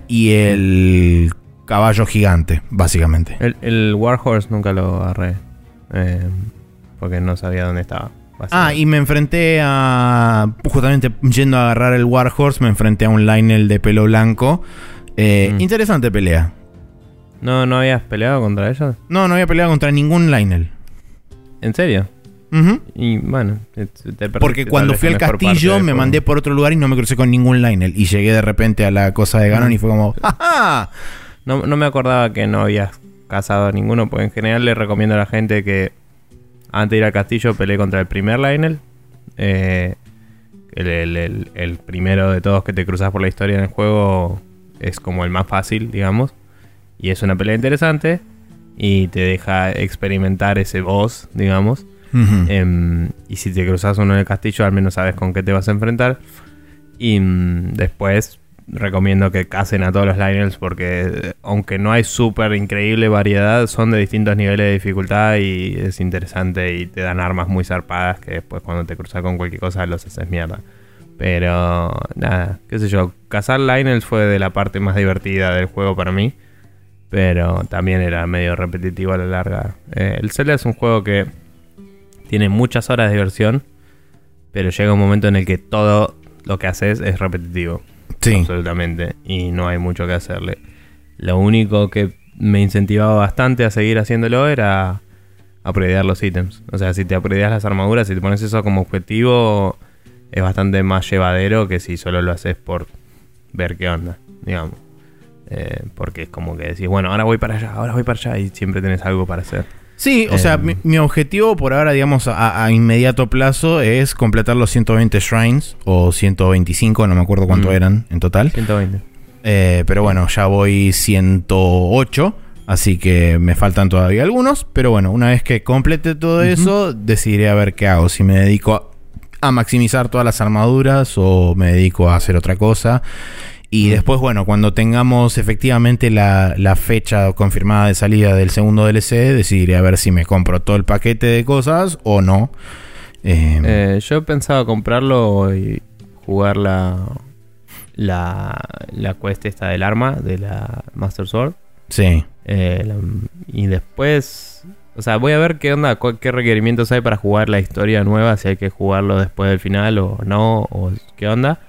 y el caballo gigante, básicamente. El, el Warhorse nunca lo agarré. eh, porque no sabía dónde estaba. Ah, y me enfrenté a. Justamente yendo a agarrar el Warhorse, me enfrenté a un Lionel de pelo blanco. Eh, Mm. Interesante pelea. ¿No, ¿No habías peleado contra ellos? No, no había peleado contra ningún Lionel. ¿En serio? Ujú. Y bueno, te- Porque cuando fui al castillo me mandé por otro lugar y no me crucé con ningún Lionel. Y llegué de repente a la cosa de Ganon Mm. y fue como. ¡Ja, No, no me acordaba que no habías cazado a ninguno, porque en general le recomiendo a la gente que antes de ir al castillo pelee contra el primer Lionel. Eh, el, el- el- el primero de todos que te cruzas por la historia en el juego es como el más fácil, digamos. Y es una pelea interesante y te deja experimentar ese boss, digamos. Em, y si te cruzas uno en el castillo, al menos sabes con qué te vas a enfrentar. Y mm, después recomiendo que casen a todos los Lionels porque aunque no hay súper increíble variedad, son de distintos niveles de dificultad y es interesante y te dan armas muy zarpadas que después cuando te cruzas con cualquier cosa los haces mierda. Pero nada, qué sé yo, cazar Lionels fue de la parte más divertida del juego para mí. Pero también era medio repetitivo a la larga. Eh, el Zelda es un juego que tiene muchas horas de diversión, pero llega un momento en el que todo lo que haces es repetitivo. Absolutamente. Y no hay mucho que hacerle. Lo único que me incentivaba bastante a seguir haciéndolo era upgradear los ítems. O sea, si te upgradeas las armaduras, si te pones eso como objetivo, es bastante más llevadero que si solo lo haces por ver qué onda, digamos. Eh, porque es como que decís, bueno, ahora voy para allá, ahora voy para allá y siempre tenés algo para hacer. Sí, o sea, Em. mi, mi objetivo por ahora, digamos, a, a inmediato plazo es completar los 120 shrines o 125, no me acuerdo cuánto Mm. eran en total. 120. Eh, pero bueno, ya voy 108, así que me faltan todavía algunos. Pero bueno, una vez que complete todo eso, decidiré a ver qué hago. Si me dedico a, a maximizar todas las armaduras o me dedico a hacer otra cosa. Y después, bueno, cuando tengamos efectivamente la, la fecha confirmada de salida del segundo DLC, decidiré a ver si me compro todo el paquete de cosas o no. Eh, Eh, yo pensaba comprarlo y jugar la, la, la quest esta del arma, de la Master Sword. sí. Eh, la- y después, o sea, voy a ver qué onda, qué requerimientos hay para jugar la historia nueva, si hay que jugarlo después del final o no, o qué onda.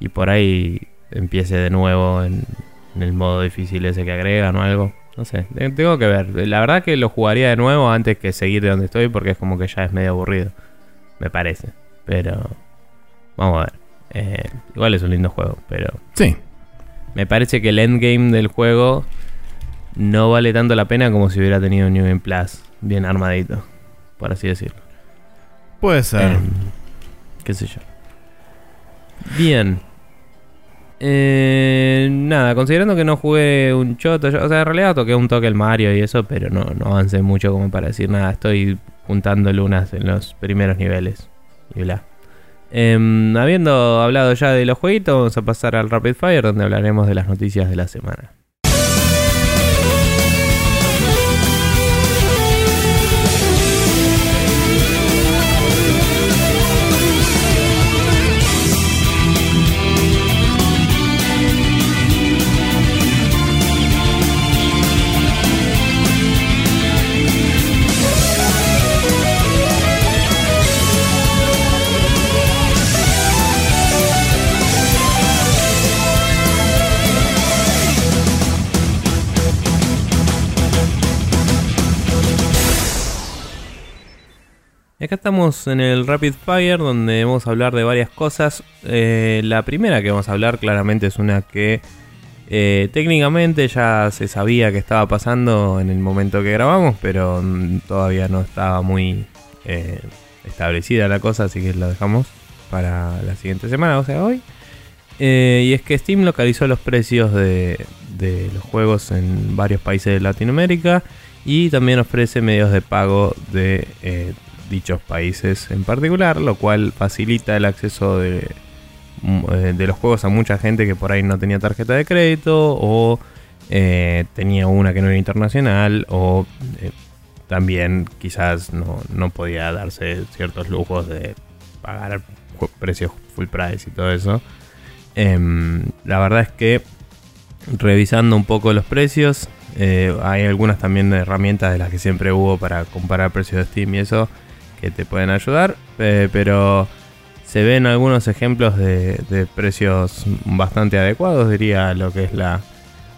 Y por ahí empiece de nuevo en, en el modo difícil ese que agregan o algo. No sé, te- tengo que ver. La verdad que lo jugaría de nuevo antes que seguir de donde estoy porque es como que ya es medio aburrido. Me parece. Pero vamos a ver. Eh, igual es un lindo juego, pero Sí. me parece que el endgame del juego no vale tanto la pena como si hubiera tenido un New Game Plus bien armadito, por así decirlo. Puede ser. Em, qué sé yo. Bien. Eh, nada, considerando que no jugué un choto, o sea, en realidad toqué un toque el Mario y eso, pero no, no avancé mucho como para decir nada. Estoy juntando lunas en los primeros niveles y bla. Em, habiendo hablado ya de los jueguitos, vamos a pasar al Rapid Fire, donde hablaremos de las noticias de la semana. Y acá estamos en el Rapid Fire donde vamos a hablar de varias cosas. Eh, la primera que vamos a hablar claramente es una que Eh, técnicamente ya se sabía que estaba pasando en el momento que grabamos, pero mm, todavía no estaba muy eh, establecida la cosa, así que lo dejamos para la siguiente semana, o sea, hoy. Y es que Steam localizó los precios de, los juegos en varios países de Latinoamérica y también ofrece medios de pago de dichos países en particular, lo cual facilita el acceso de, mm, eh, de los juegos a mucha gente que por ahí no tenía tarjeta de crédito o eh, tenía una que no era internacional o eh, también quizás no, no podía darse ciertos lujos de pagar precios full price y todo eso. Em, la verdad es que revisando un poco los precios, hay algunas también herramientas de las que siempre hubo para comparar precios de Steam y eso que te pueden ayudar, eh, pero se ven algunos ejemplos de, de precios bastante adecuados, diría lo que es la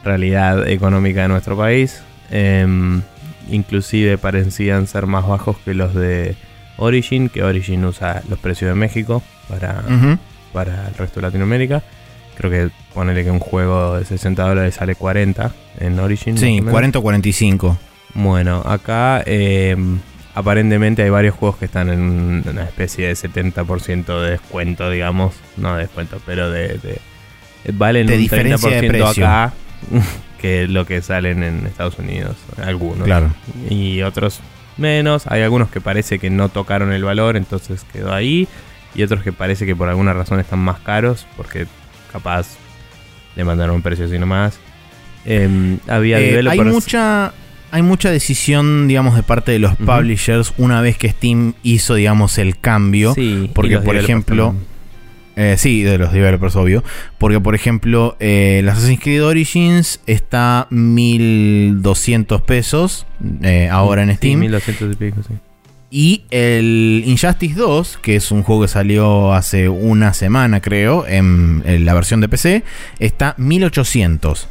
realidad económica de nuestro país. Em, inclusive parecían ser más bajos que los de Origin, que Origin usa los precios de México para, para el resto de Latinoamérica. Creo que ponerle que un juego de 60 dólares sale 40 en Origin. Sí, o menos. 40 o 45. Bueno, acá eh, aparentemente hay varios juegos que están en una especie de 70% de descuento, digamos. No de descuento, pero de... de- valen De un diferencia de 30% precio. acá que lo que salen en Estados Unidos. Algunos. Claro. Y otros menos. Hay algunos que parece que no tocaron el valor, entonces quedó ahí. Y otros que parece que por alguna razón están más caros, porque capaz le mandaron un precio así nomás. Em, había Eh, hay mucha hay mucha decisión, digamos, de parte de los publishers una vez que Steam hizo, digamos, el cambio. Sí, porque, por ejemplo. Eh, sí, de los developers, obvio. Porque, por ejemplo, eh, el Assassin's Creed Origins está 1200 pesos eh, ahora en Sí, Steam. 1200 y pico, sí. Y el Injustice 2, que es un juego que salió hace una semana, creo, en, en la versión de PC, está 1800,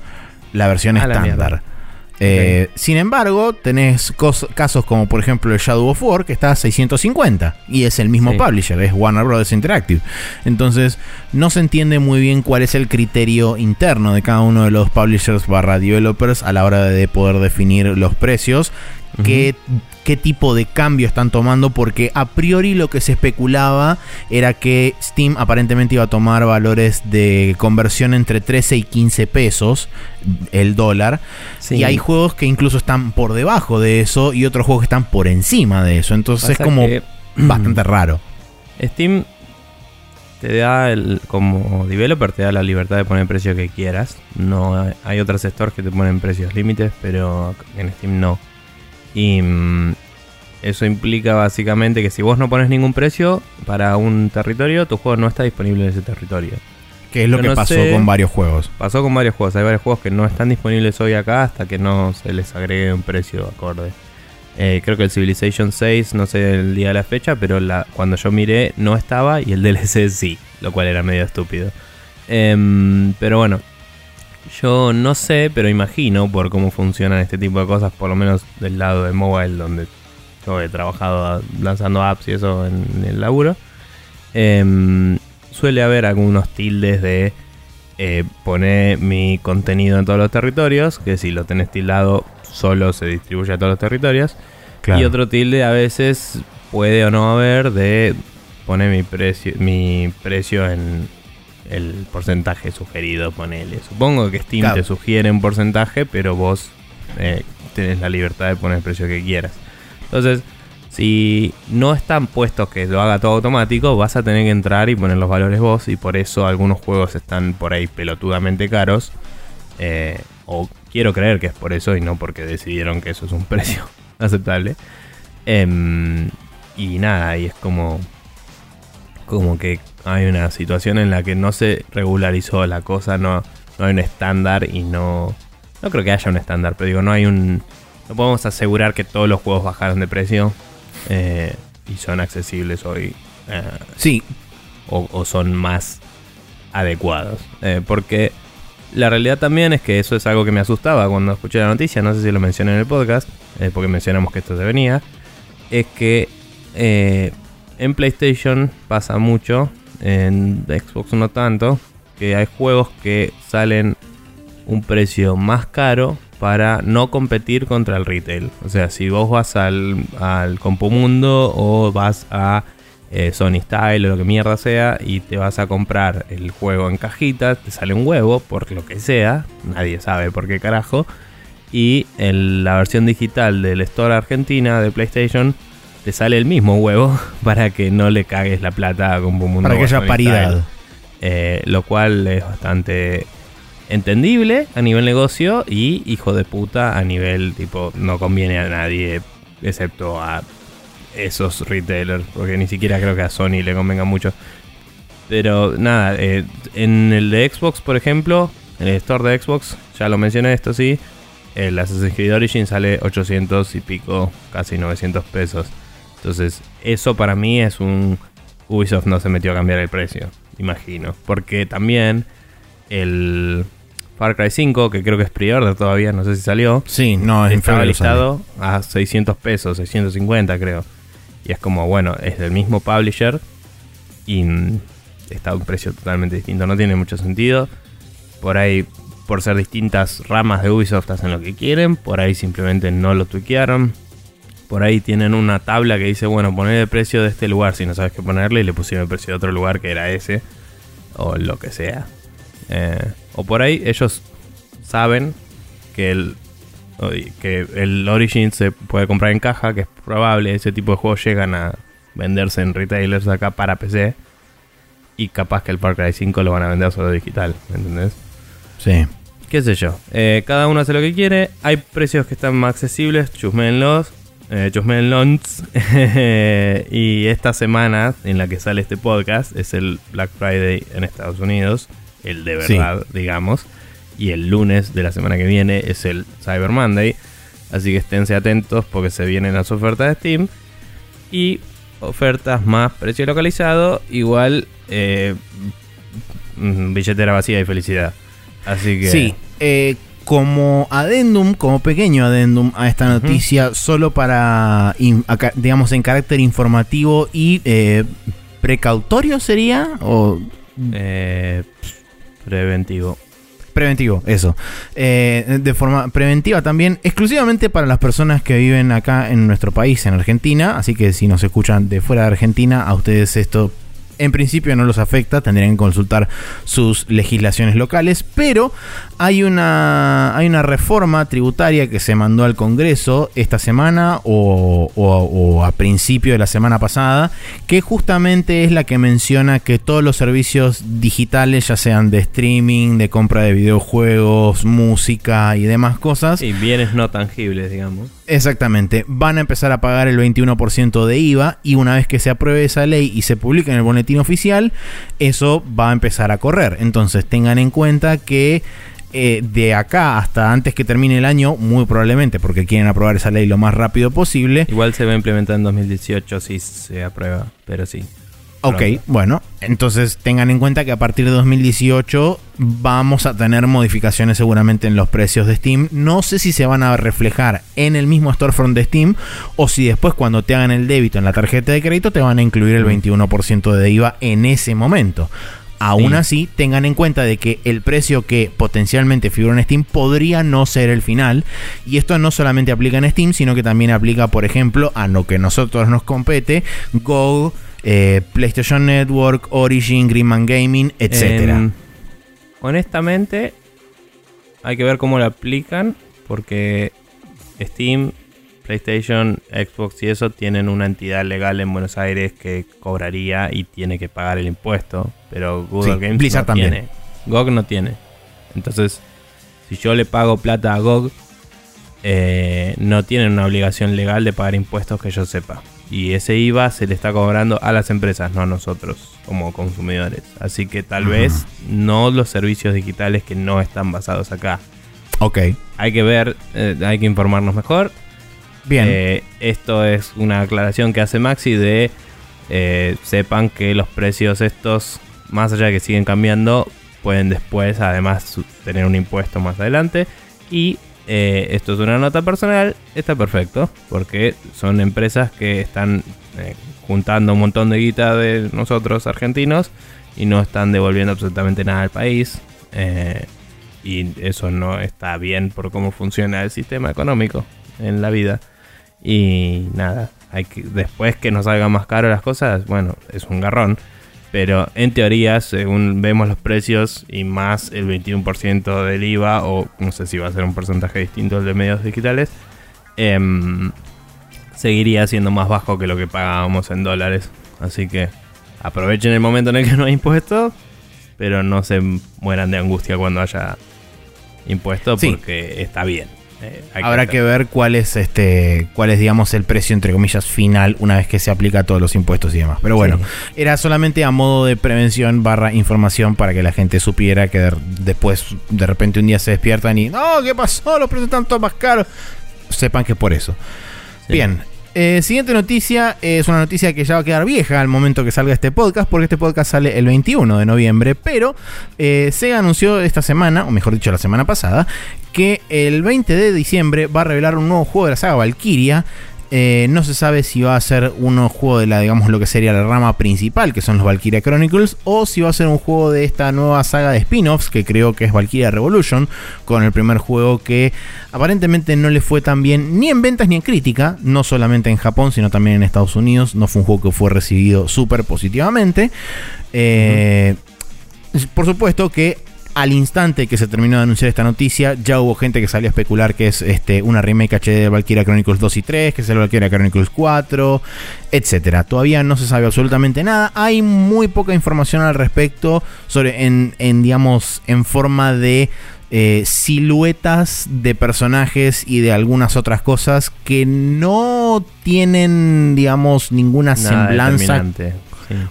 la versión A la estándar. mierda. Eh, Sin embargo, tenés casos como por ejemplo el Shadow of War, que está a 650 y es el mismo Sí. publisher, es Warner Bros. Interactive. Entonces, no se entiende muy bien cuál es el criterio interno de cada uno de los publishers barra developers a la hora de poder definir los precios. qué, qué tipo de cambio están tomando, porque a priori lo que se especulaba era que Steam aparentemente iba a tomar valores de conversión entre 13 y 15 pesos el dólar. Sí. Y hay juegos que incluso están por debajo de eso y otros juegos que están por encima de eso. Entonces es como que bastante raro. Steam te da el, como developer te da la libertad de poner el precio que quieras. No hay- otros stores que te ponen precios límites, pero en Steam no. Y mm, eso implica básicamente que si vos no pones ningún precio para un territorio, tu juego no está disponible en ese territorio. Que es lo Yo que no pasó sé. con varios juegos. Pasó con varios juegos. Hay varios juegos que no están disponibles hoy acá hasta que no se les agregue un precio acorde. Eh, creo que el Civilization 6, no sé el día de la fecha, pero la, cuando yo miré no estaba y el DLC sí, lo cual era medio estúpido. Em, pero bueno, yo no sé, pero imagino por cómo funcionan este tipo de cosas, por lo menos del lado de mobile, donde yo he trabajado lanzando apps y eso en el laburo. Em, suele haber algunos tildes de eh, poner mi contenido en todos los territorios, que si lo tenés tildado solo se distribuye a todos los territorios. Claro. Y otro tilde a veces puede o no haber de poner mi precio, mi precio en el porcentaje sugerido, ponele. Supongo que Steam Claro. te sugiere un porcentaje, pero vos eh, tenés la libertad de poner el precio que quieras. Entonces, si no están puestos que lo haga todo automático, vas a tener que entrar y poner los valores vos. Y por eso algunos juegos están por ahí pelotudamente caros. Eh, o quiero creer que es por eso y no porque decidieron que eso es un precio aceptable. Em, y nada, y es como. Como que hay una situación en la que no se regularizó la cosa, no, no hay un estándar y no. No creo que haya un estándar, pero digo, no hay un. No podemos asegurar que todos los juegos bajaron de precio eh, y son accesibles hoy. eh, Sí, o, o son más adecuados. Eh, porque la realidad también es que eso es algo que me asustaba cuando escuché la noticia, no sé si lo mencioné en el podcast, porque mencionamos que esto se venía, es que en PlayStation pasa mucho, en Xbox no tanto, que hay juegos que salen un precio más caro para no competir contra el retail. O sea, si vos vas al, al Compumundo o vas a eh, Sony Style o lo que mierda sea y te vas a comprar el juego en cajita, te sale un huevo, por lo que sea, nadie sabe por qué carajo. Y en la versión digital del Store Argentina de PlayStation te sale el mismo huevo para que no le cagues la plata a Compumundo. Para que haya paridad. Eh, lo cual es bastante entendible a nivel negocio y hijo de puta a nivel tipo no conviene a nadie excepto a esos retailers porque ni siquiera creo que a Sony le convenga mucho pero nada eh, en el de Xbox por ejemplo en el store de Xbox ya lo mencioné esto sí el Assassin's Creed Origin sale 800 y pico casi 900 pesos entonces eso para mí es un Ubisoft no se metió a cambiar el precio imagino porque también el Far Cry 5, que creo que es pre-order todavía, no sé si salió. Sí, no, es estaba listado a 600 pesos, 650 creo. Y es como, bueno, es del mismo publisher y está a un precio totalmente distinto. No tiene mucho sentido. Por ahí, por ser distintas ramas de Ubisoft, hacen lo que quieren. Por ahí simplemente no lo tuiquearon. Por ahí tienen una tabla que dice, bueno, poner el precio de este lugar si no sabes qué ponerle. Y le pusieron el precio de otro lugar que era ese. O lo que sea. Eh, o por ahí ellos saben que el, que el Origin se puede comprar en caja, que es probable, ese tipo de juegos llegan a venderse en retailers acá para PC. Y capaz que el Far Cry 5 lo van a vender solo digital, ¿me entendés? Sí. ¿Qué sé yo? Eh, cada uno hace lo que quiere. Hay precios que están más accesibles, chusmenlos. Eh, chusmenlons. y esta semana en la que sale este podcast es el Black Friday en Estados Unidos el de verdad, digamos. Y el lunes de la semana que viene es el Cyber Monday. Así que esténse atentos porque se vienen las ofertas de Steam. Y ofertas más precio localizado, igual eh, mm, billetera vacía y felicidad. Así que... Sí, eh, como adendum, como pequeño adendum a esta noticia, solo para, digamos, en carácter informativo y eh, precautorio sería, o... Eh, Preventivo. Preventivo, eso. Eh, de forma preventiva también, exclusivamente para las personas que viven acá en nuestro país, en Argentina. Así que si nos escuchan de fuera de Argentina, a ustedes esto en principio no los afecta, tendrían que consultar sus legislaciones locales, pero hay una, hay una reforma tributaria que se mandó al Congreso esta semana o, a principio de la semana pasada, que justamente es la que menciona que todos los servicios digitales, ya sean de streaming, de compra de videojuegos, música y demás cosas. Y bienes no tangibles, digamos. Exactamente, van a empezar a pagar el 21% de IVA y una vez que se apruebe esa ley y se publique en el boletín oficial, eso va a empezar a correr. Entonces tengan en cuenta que eh, de acá hasta antes que termine el año, muy probablemente porque quieren aprobar esa ley lo más rápido posible. Igual se va a implementar en 2018 si se aprueba, pero sí. Ok, bueno, entonces tengan en cuenta que a partir de 2018 vamos a tener modificaciones seguramente en los precios de Steam. No sé si se van a reflejar en el mismo storefront de Steam o si después cuando te hagan el débito en la tarjeta de crédito te van a incluir el 21% de IVA en ese momento. Aún así, tengan en cuenta de que el precio que potencialmente figura en Steam podría no ser el final. Y esto no solamente aplica en Steam, sino que también aplica, por ejemplo, a lo que nosotros nos compete, Go, eh, PlayStation Network, Origin, Greenman Gaming, etc. Em, honestamente, hay que ver cómo lo aplican, porque Steam, PlayStation, Xbox y eso tienen una entidad legal en Buenos Aires que cobraría y tiene que pagar el impuesto, pero Google Games no tiene. GOG no tiene. Entonces, si yo le pago plata a GOG, eh, no tienen una obligación legal de pagar impuestos que yo sepa. Y ese IVA se le está cobrando a las empresas, no a nosotros como consumidores. Así que tal vez no los servicios digitales que no están basados acá. Ok. Hay que ver, eh, hay que informarnos mejor. Bien. Eh, esto es una aclaración que hace Maxi de eh, sepan que los precios estos, más allá de que siguen cambiando, pueden después además tener un impuesto más adelante. Y eh, esto es una nota personal, está perfecto, porque son empresas que están eh, juntando un montón de guita de nosotros argentinos y no están devolviendo absolutamente nada al país. Eh, y eso no está bien por cómo funciona el sistema económico en la vida. Y nada, hay que, después que nos salgan más caro las cosas, bueno, es un garrón. Pero en teoría, según vemos los precios y más el 21% del IVA, o no sé si va a ser un porcentaje distinto al de medios digitales, em, seguiría siendo más bajo que lo que pagábamos en dólares. Así que aprovechen el momento en el que no hay impuestos, pero no se mueran de angustia cuando haya impuestos porque está bien. Eh, Habrá que, ver cuál es este, cuál es digamos el precio entre comillas final una vez que se aplica todos los impuestos y demás. Pero bueno, era solamente a modo de prevención barra información para que la gente supiera que después de repente un día se despiertan y no, ¿qué pasó? Los precios están todos más caros. Sepan que es por eso. Bien, eh, siguiente noticia es una noticia que ya va a quedar vieja al momento que salga este podcast, porque este podcast sale el 21 de noviembre, pero eh, se anunció esta semana, o mejor dicho la semana pasada, que el 20 de diciembre va a revelar un nuevo juego de la saga Valkyria, eh, no se sabe si va a ser un juego de la, digamos, lo que sería la rama principal, que son los Valkyria Chronicles, o si va a ser un juego de esta nueva saga de spin-offs, que creo que es Valkyria Revolution, con el primer juego que aparentemente no le fue tan bien ni en ventas ni en crítica, no solamente en Japón, sino también en Estados Unidos. No fue un juego que fue recibido súper positivamente. Eh, por supuesto que al instante que se terminó de anunciar esta noticia, ya hubo gente que salió a especular que es este, una remake HD de Valkyria Chronicles 2 y 3, que es el Valkyria Chronicles 4, etc. Todavía no se sabe absolutamente nada. Hay muy poca información al respecto sobre, en, digamos, en forma de eh, siluetas de personajes y de algunas otras cosas que no tienen, digamos, ninguna semblanza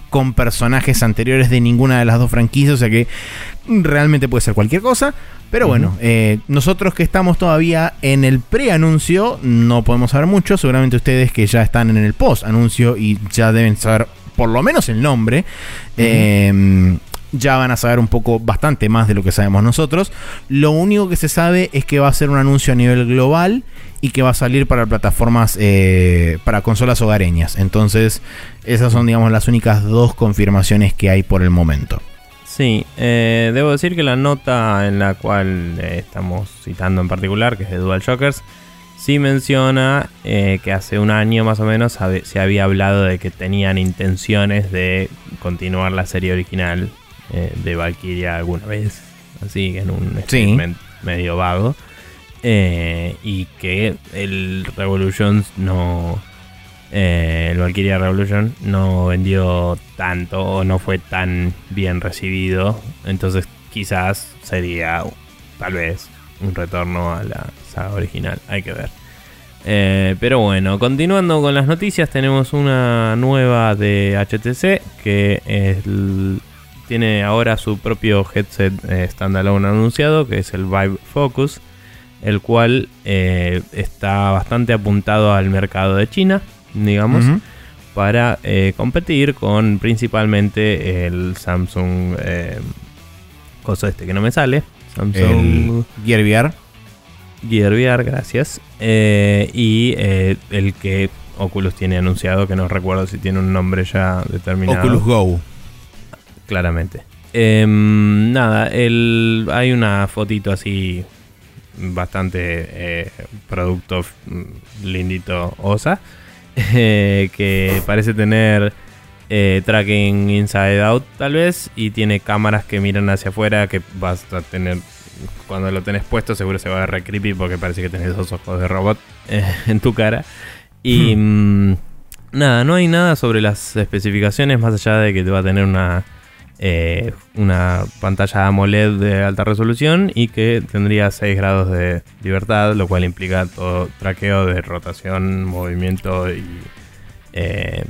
con personajes anteriores de ninguna de las dos franquicias, o sea que realmente puede ser cualquier cosa. Pero bueno, eh, nosotros que estamos todavía en el pre-anuncio, no podemos saber mucho. Seguramente ustedes que ya están en el post-anuncio y ya deben saber por lo menos el nombre. Em, ya van a saber un poco bastante más de lo que sabemos nosotros. Lo único que se sabe es que va a ser un anuncio a nivel global y que va a salir para plataformas, eh, para consolas hogareñas. Entonces, esas son, digamos, las únicas dos confirmaciones que hay por el momento. Sí, eh, debo decir que la nota en la cual eh, estamos citando en particular, que es de Dual Shockers, sí menciona que hace un año más o menos se había hablado de que tenían intenciones de continuar la serie original de Valkyria alguna vez, así en un statement medio vago. Eh, y que el Revolution no. Eh, el Valkyria Revolution no vendió tanto o no fue tan bien recibido. Entonces, quizás sería tal vez un retorno a la saga original. Hay que ver. Eh, pero bueno, continuando con las noticias, tenemos una nueva de HTC que tiene ahora su propio headset standalone anunciado, que es el Vive Focus el cual eh, está bastante apuntado al mercado de China, digamos, para eh, competir con principalmente el Samsung, eh, cosa este que no me sale, Samsung Gear VR. Gear VR, gracias. y el que Oculus tiene anunciado, que no recuerdo si tiene un nombre ya determinado. Oculus Go. Claramente. Em, nada, el, hay una fotito así bastante eh, producto mm, lindito OSA, eh, que parece tener eh, tracking inside out tal vez, y tiene cámaras que miran hacia afuera que vas a tener, cuando lo tenés puesto seguro se va a ver re creepy porque parece que tenés dos ojos de robot en tu cara. Y hmm. mm, nada, no hay nada sobre las especificaciones más allá de que te va a tener una eh, una pantalla AMOLED de alta resolución y que tendría 6 grados de libertad, lo cual implica todo traqueo de rotación, movimiento y, eh,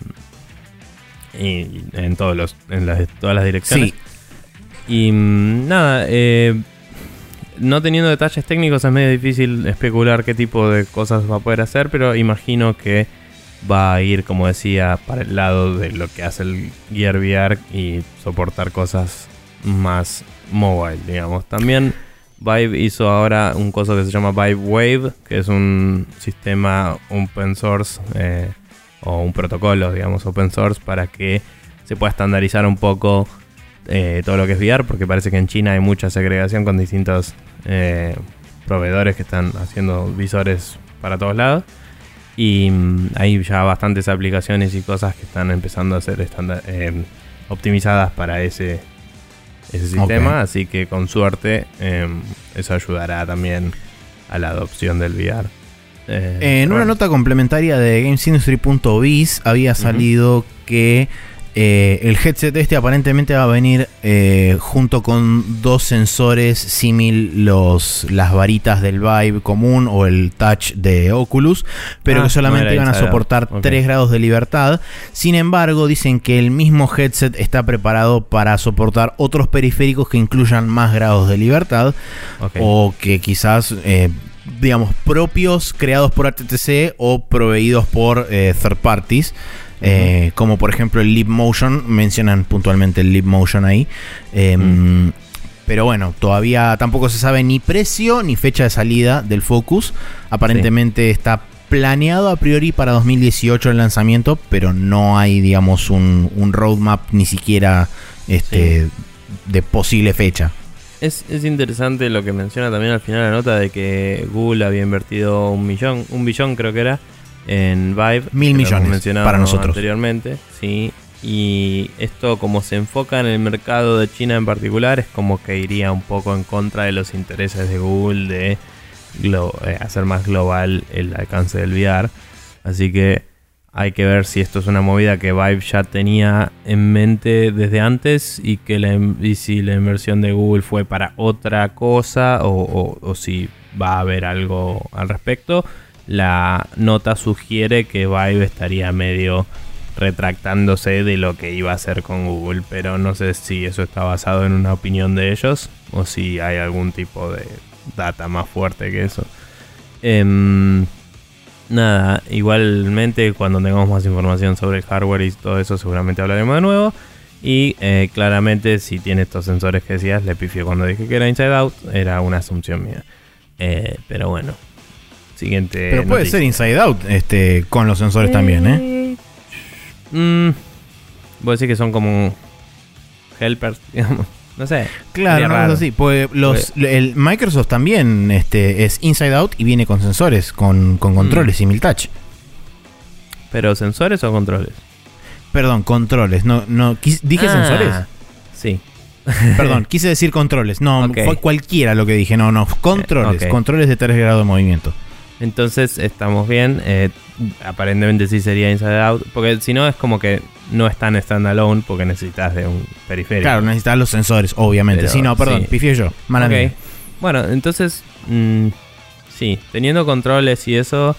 en, todos los, en todas las direcciones. Y mm, nada, eh, no teniendo detalles técnicos es medio difícil especular qué tipo de cosas va a poder hacer, pero imagino que va a ir, como decía, para el lado de lo que hace el Gear VR y soportar cosas más mobile, digamos. También Vive hizo ahora un coso que se llama Vive Wave, que es un sistema open source eh, o un protocolo, digamos, open source para que se pueda estandarizar un poco eh, todo lo que es VR, porque parece que en China hay mucha segregación con distintos eh, proveedores que están haciendo visores para todos lados. Y mm, hay ya bastantes aplicaciones y cosas que están empezando a ser estándar- eh, optimizadas para ese, ese sistema. Así que con suerte eh, eso ayudará también a la adopción del VR. Eh, En una nota complementaria de GamesIndustry.biz había salido que eh, el headset este aparentemente va a venir eh, junto con dos sensores símil los las varitas del Vive común o el Touch de Oculus, pero Ah, que solamente no iban a soportar Ok. 3 grados de libertad. Sin embargo, dicen que el mismo headset está preparado para soportar otros periféricos que incluyan más grados de libertad o que quizás, eh, digamos, propios creados por HTC o proveídos por third parties. Eh, como por ejemplo el Leap Motion, mencionan puntualmente el Leap Motion ahí. Eh, Mm. Pero bueno, todavía tampoco se sabe ni precio ni fecha de salida del Focus. Aparentemente está planeado a priori para 2018 el lanzamiento, pero no hay, digamos, un, un roadmap ni siquiera este, de posible fecha. Es, es interesante lo que menciona también al final la nota de que Google había invertido un millón, un billón creo que era, en Vive. Mil millones para nosotros. Anteriormente, sí. Y esto como se enfoca en el mercado de China en particular, es como que iría un poco en contra de los intereses de Google de eh, hacer más global el alcance del VR. Así que hay que ver si esto es una movida que Vive ya tenía en mente desde antes y que la, y si la inversión de Google fue para otra cosa o, o- o si va a haber algo al respecto. La nota sugiere que Vive estaría medio retractándose de lo que iba a hacer con Google, pero no sé si eso está basado en una opinión de ellos o si hay algún tipo de data más fuerte que eso. Em, Nada, igualmente cuando tengamos más información sobre el hardware y todo eso seguramente hablaremos de nuevo. Y eh, claramente si tiene estos sensores que decías, le pifié cuando dije que era Inside Out, era una asunción mía. Eh, pero bueno, siguiente. Pero puede noticia. ser Inside Out este, con los sensores también, ¿eh? Mm, Vos decís que son como helpers, digamos. No sé. Claro, no es así. Pues los, el Microsoft también este, es Inside Out y viene con sensores, con, con controles, simil touch. Pero sensores o controles. Perdón, controles. No, no, dije Ah, sensores. Sí. Perdón, quise decir controles. No, fue cualquiera lo que dije. No, no, controles. Controles de 3 grados de movimiento. Entonces estamos bien. eh, aparentemente sí sería Inside Out. Porque si no es como que no es tan standalone porque necesitas de un periférico. Claro, necesitas los sensores, obviamente. Pero, sí, no, perdón, sí. pifié yo. Mala Ok. mía. Bueno, entonces, mm, sí, teniendo controles y eso,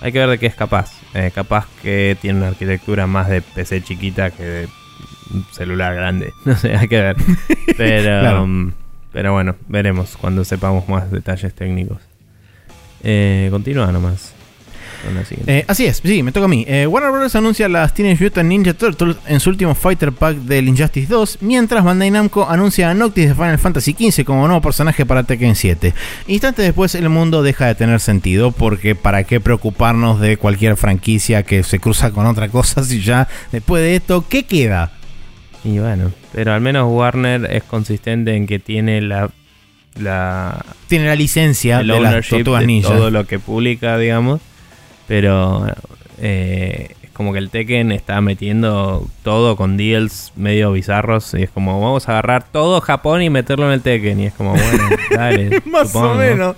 hay que ver de qué es capaz. Eh, capaz que tiene una arquitectura más de PC chiquita que de celular grande. No sé, hay que ver. Pero, Claro. mm, pero bueno, veremos cuando sepamos más detalles técnicos. Eh, continúa nomás. Con la siguiente. Eh, así es, sí, me toca a mí. Eh, Warner Bros. anuncia las Teenage Mutant Ninja Turtles en su último Fighter Pack del Injustice 2, mientras Bandai Namco anuncia a Noctis de Final Fantasy XV como nuevo personaje para Tekken 7. Instantes después el mundo deja de tener sentido porque para qué preocuparnos de cualquier franquicia que se cruza con otra cosa si ya después de esto, ¿qué queda? Y bueno, pero al menos Warner es consistente en que tiene la, la Tiene la licencia el de las todo lo que publica, digamos. Pero eh, es como que el Tekken está metiendo todo con deals medio bizarros. Y es como, vamos a agarrar todo Japón y meterlo en el Tekken. Y es como, bueno, dale. Más supongo. o menos.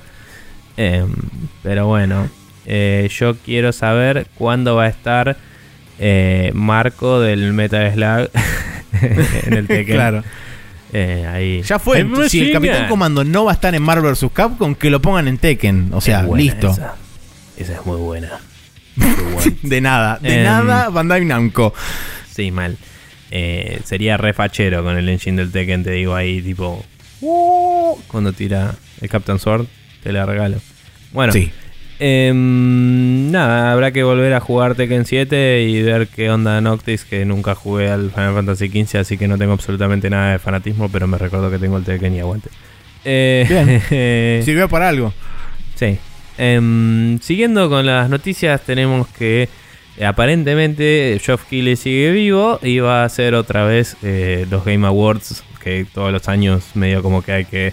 Em, pero bueno, eh, yo quiero saber cuándo va a estar eh, Marco del Metal Slug en el Tekken. Claro. Eh, ahí. Ya fue. Si el Capitán. Comando no va a estar en Marvel vs. Capcom, que lo pongan en Tekken. O sea, Es buena listo. Esa. Esa es muy buena. Muy buena. De nada, de Em, nada, Bandai Namco. Sí, mal. Eh, sería refachero con el engine del Tekken, te digo ahí, tipo. "Uh", Cuando tira el Captain Sword, te la regalo. Bueno, Sí. Em, nada, habrá que volver a jugar Tekken 7 y ver qué onda Noctis, que nunca jugué al Final Fantasy XV, así que no tengo absolutamente nada de fanatismo, pero me recuerdo que tengo el Tekken y aguante. Eh, Sirvió para algo. Sí. Em, siguiendo con las noticias, tenemos que eh, aparentemente Geoff Keighley sigue vivo y va a hacer otra vez eh, los Game Awards, que todos los años medio como que hay que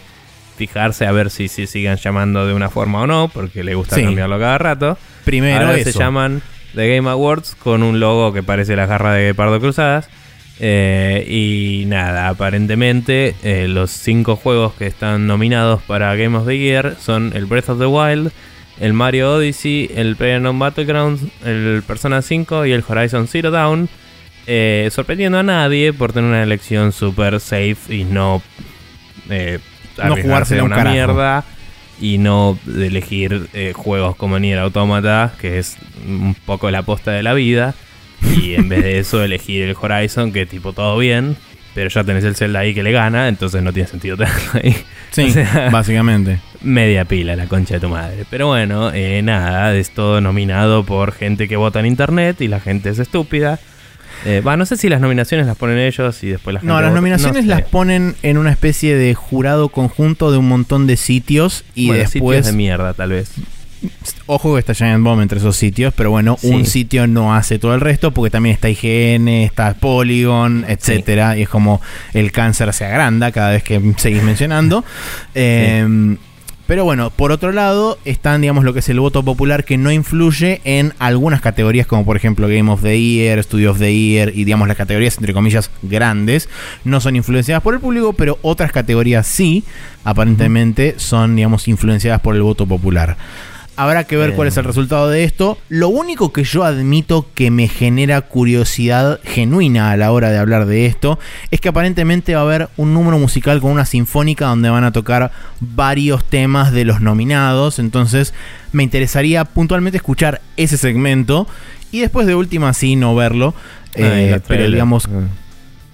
fijarse a ver si se sigan llamando de una forma o no, porque le gusta Sí. cambiarlo cada rato. Primero Ahora eso. se llaman The Game Awards con un logo que parece la garra de Pardo Cruzadas. Eh, y nada, aparentemente eh, los cinco juegos que están nominados para Game of the Year son el Breath of the Wild, el Mario Odyssey, el PlayerUnknown Battlegrounds, el Persona 5 y el Horizon Zero Dawn. eh, sorprendiendo a nadie por tener una elección super safe y no, eh, No un una carajo. mierda y no elegir eh, juegos como Nier Automata, que es un poco la posta de la vida, y en vez de eso elegir el Horizon, que tipo todo bien, pero ya tenés el Zelda ahí que le gana, entonces no tiene sentido tenerlo ahí. Sí, O sea, básicamente. media pila la concha de tu madre. Pero bueno, eh, nada, es todo nominado por gente que vota en internet y la gente es estúpida. Eh, Va, no sé si las nominaciones las ponen ellos y después la gente No, las vota. nominaciones No las ponen en una especie de jurado conjunto de un montón de sitios y Bueno, sitios después de mierda, tal vez. Ojo que está Giant Bomb entre esos sitios, pero bueno, Sí. un sitio no hace todo el resto porque también está IGN, está Polygon, etcétera, y es como el cáncer se agranda cada vez que seguís mencionando. Eh, Pero bueno, por otro lado, están, digamos, lo que es el voto popular que no influye en algunas categorías, como por ejemplo Game of the Year, Studio of the Year, y digamos las categorías, entre comillas, grandes, no son influenciadas por el público, pero otras categorías sí, aparentemente, son, digamos, influenciadas por el voto popular. Habrá que ver cuál es el resultado de esto. Lo único que yo admito que me genera curiosidad genuina a la hora de hablar de esto es que aparentemente va a haber un número musical con una sinfónica donde van a tocar varios temas de los nominados. Entonces me interesaría puntualmente escuchar ese segmento y después de última sí no verlo. Ah, Eh, pero digamos, Ah.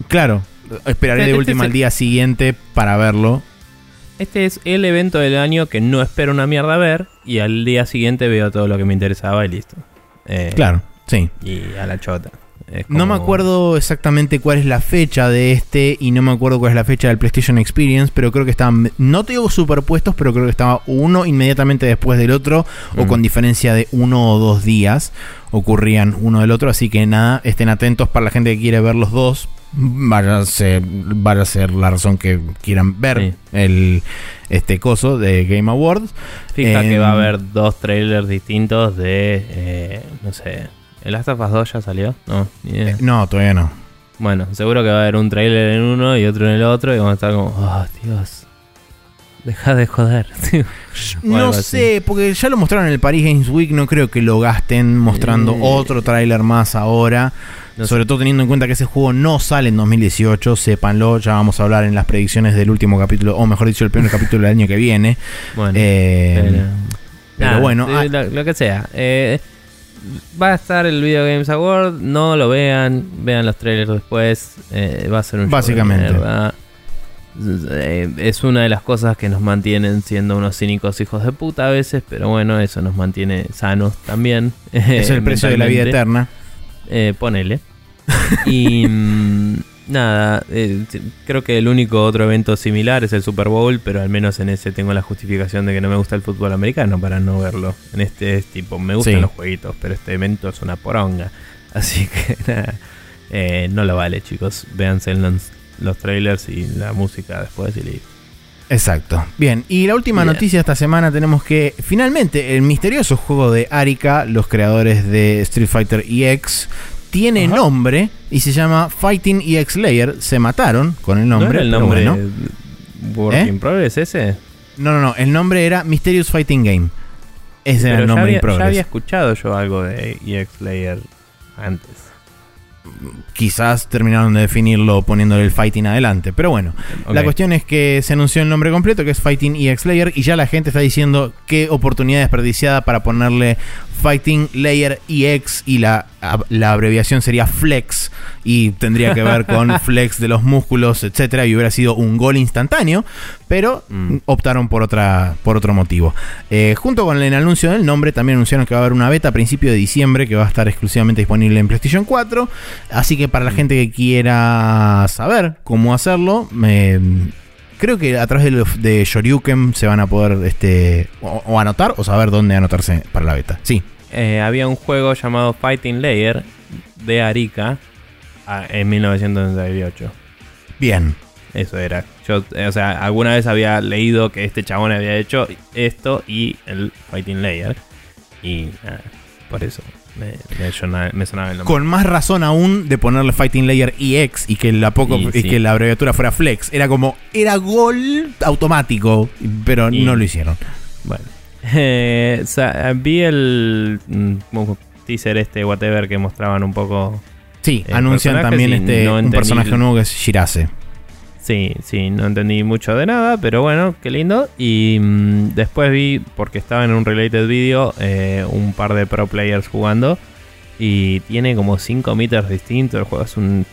claro, esperaré de Este última al el- día siguiente para verlo. Este es el evento del año que no espero una mierda ver y al día siguiente veo todo lo que me interesaba y listo. Eh, Claro, sí. Y a la chota. No me acuerdo exactamente cuál es la fecha de este y no me acuerdo cuál es la fecha del PlayStation Experience, pero creo que estaban, no te digo superpuestos, pero creo que estaba uno inmediatamente después del otro o Mm. con diferencia de uno o dos días ocurrían uno del otro, así que nada, estén atentos para la gente que quiere ver los dos. Vaya a ser, vaya a ser la razón que quieran ver Sí. el este coso de Game Awards. Fija que Em, va a haber dos trailers distintos de. eh, no sé. ¿El Last of Us 2 ya salió? No, ni idea. Eh, no, todavía no. Bueno, seguro que va a haber un trailer en uno y otro en el otro y vamos a estar como. Oh, Dios. Deja de joder. No así. sé, porque ya lo mostraron en el Paris Games Week, no creo que lo gasten mostrando Eh. otro tráiler más ahora. No sobre todo teniendo en cuenta que ese juego no sale en 2018, sépanlo, ya vamos a hablar en las predicciones del último capítulo, o mejor dicho, el primer capítulo del año que viene. Bueno. Eh, pero- bueno, sí, ah, lo, lo que sea. Eh, va a estar el Video Games Award. No lo vean. Vean los trailers después. eh, va a ser un Básicamente. Eh, es una de las cosas que nos mantienen siendo unos cínicos hijos de puta a veces, pero bueno, eso nos mantiene sanos también. es el precio de la vida eterna. Eh, ponele. y mm, nada, eh, creo que el único otro evento similar es el Super Bowl, pero al menos en ese tengo la justificación de que no me gusta el fútbol americano para no verlo. En este es tipo, me gustan Sí. los jueguitos, pero este evento es una poronga. Así que nada, eh, no lo vale chicos. Véanse los, los trailers y la música después y listo. Exacto. Bien, y la última Bien. noticia esta semana tenemos que finalmente el misterioso juego de Arika, los creadores de Street Fighter EX, tiene Ajá. nombre y se llama Fighting EX Layer. Se mataron con el nombre. ¿No era el nombre bueno. Work ¿Eh? in Progress ese? No, no, no. El nombre era Mysterious Fighting Game. Ese era el ya nombre había, in ya progress. había escuchado yo algo de EX Layer antes. Quizás terminaron de definirlo poniéndole el Fighting adelante. Pero bueno, la cuestión es que se anunció el nombre completo, que es Fighting EX Layer, y ya la gente está diciendo qué oportunidad desperdiciada para ponerle Fighting Layer EX y la, la abreviación sería Flex y tendría que ver con flex de los músculos, etcétera, y hubiera sido un gol instantáneo, pero Mm. optaron por otra por otro motivo. Eh, junto con el anuncio del nombre, también anunciaron que va a haber una beta a principio de diciembre que va a estar exclusivamente disponible en PlayStation 4. Así que para la gente que quiera saber cómo hacerlo, me- creo que a través de, los- de Shoryuken se van a poder este, o, o anotar o saber dónde anotarse para la beta. Sí, Eh, había un juego llamado Fighting Layer de Arica ah, en 1998. bien. Eso era. Yo, eh, o sea, alguna vez había leído que este chabón había hecho esto y el Fighting Layer. Y nada, por eso me, me sonaba, me sonaba el nombre. Con más razón aún de ponerle Fighting Layer EX y que la poco Y y sí. que la abreviatura fuera Flex. Era como, era gol automático, pero Y- no lo hicieron. Bueno. Eh, o sea, vi el mm, teaser este, whatever, que mostraban un poco Sí, Eh, anuncian también este no un personaje nuevo que es Shirase. Sí, sí, no entendí mucho de nada, pero bueno, qué lindo. Y mm, después vi, porque estaba en un related video, eh, un par de pro players jugando. Y tiene como 5 meters distintos. El juego es un.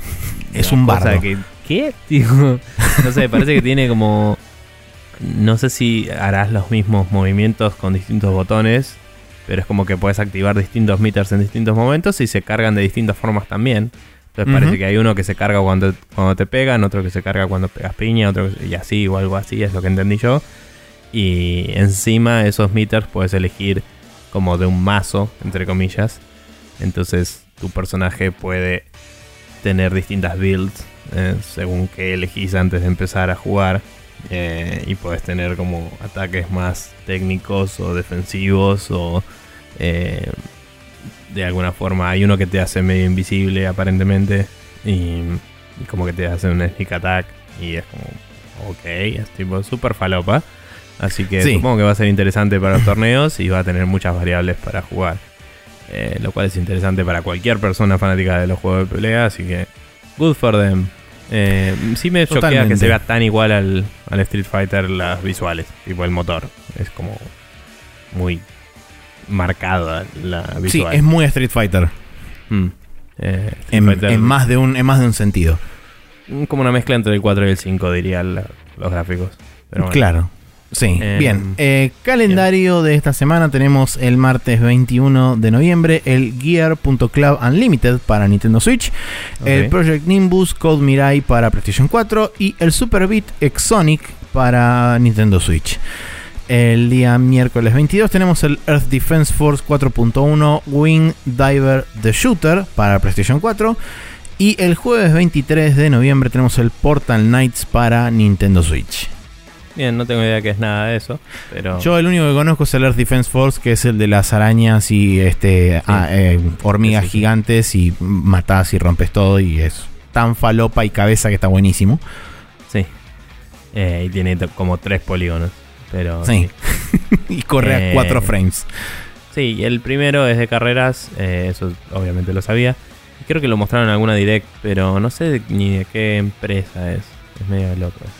Es un bardo. Que, ¿Qué? Digo, no sé, parece que tiene como. No sé si harás los mismos movimientos con distintos botones. Pero es como que puedes activar distintos meters en distintos momentos y se cargan de distintas formas también. Entonces parece que hay uno que se carga cuando, cuando te pegan, otro que se carga cuando pegas piña, otro que- y así o algo así, es lo que entendí yo. Y encima esos meters puedes elegir como de un mazo, entre comillas. Entonces tu personaje puede tener distintas builds eh, según que elegís antes de empezar a jugar. Eh, y puedes tener como ataques más técnicos o defensivos o eh, de alguna forma hay uno que te hace medio invisible aparentemente y, y como que te hace un sneak attack y es como ok, es tipo super falopa. Así que Sí. supongo que va a ser interesante para los torneos y va a tener muchas variables para jugar. Eh, lo cual es interesante para cualquier persona fanática de los juegos de pelea, así que good for them. Eh, sí me choquea que se vea tan igual al, al Street Fighter las visuales, tipo el motor. Es como muy marcada la Sí, visual. es muy Street Fighter. Mm. Eh, Street En, Fighter, en más de un, en más de un sentido. Como una mezcla entre el 4 y el 5, diría la- los gráficos. Pero bueno. Claro. Sí, Eh, bien. Eh, calendario de esta semana tenemos el martes 21 de noviembre el Gear.club Unlimited para Nintendo Switch, el. Project Nimbus Code Mirai para PlayStation 4 y el Super Beat Exonic para Nintendo Switch. El día miércoles 22 tenemos el Earth Defense Force 4.1 Wing Diver The Shooter para PlayStation 4. Y el jueves 23 de noviembre tenemos el Portal Knights para Nintendo Switch. Bien, no tengo idea que es nada de eso, pero... Yo el único que conozco es el Earth Defense Force, que es el de las arañas y este ah, eh, hormigas Sí, sí, sí. gigantes y matás y rompes todo y es tan falopa y cabeza que está buenísimo. Sí. Eh, y tiene como tres polígonos. Pero Sí. y corre a Eh, 4 frames. Sí, el primero es de carreras, eh, eso obviamente lo sabía. Creo que lo mostraron en alguna direct, pero no sé de- ni de qué empresa es. Es medio loco. eso.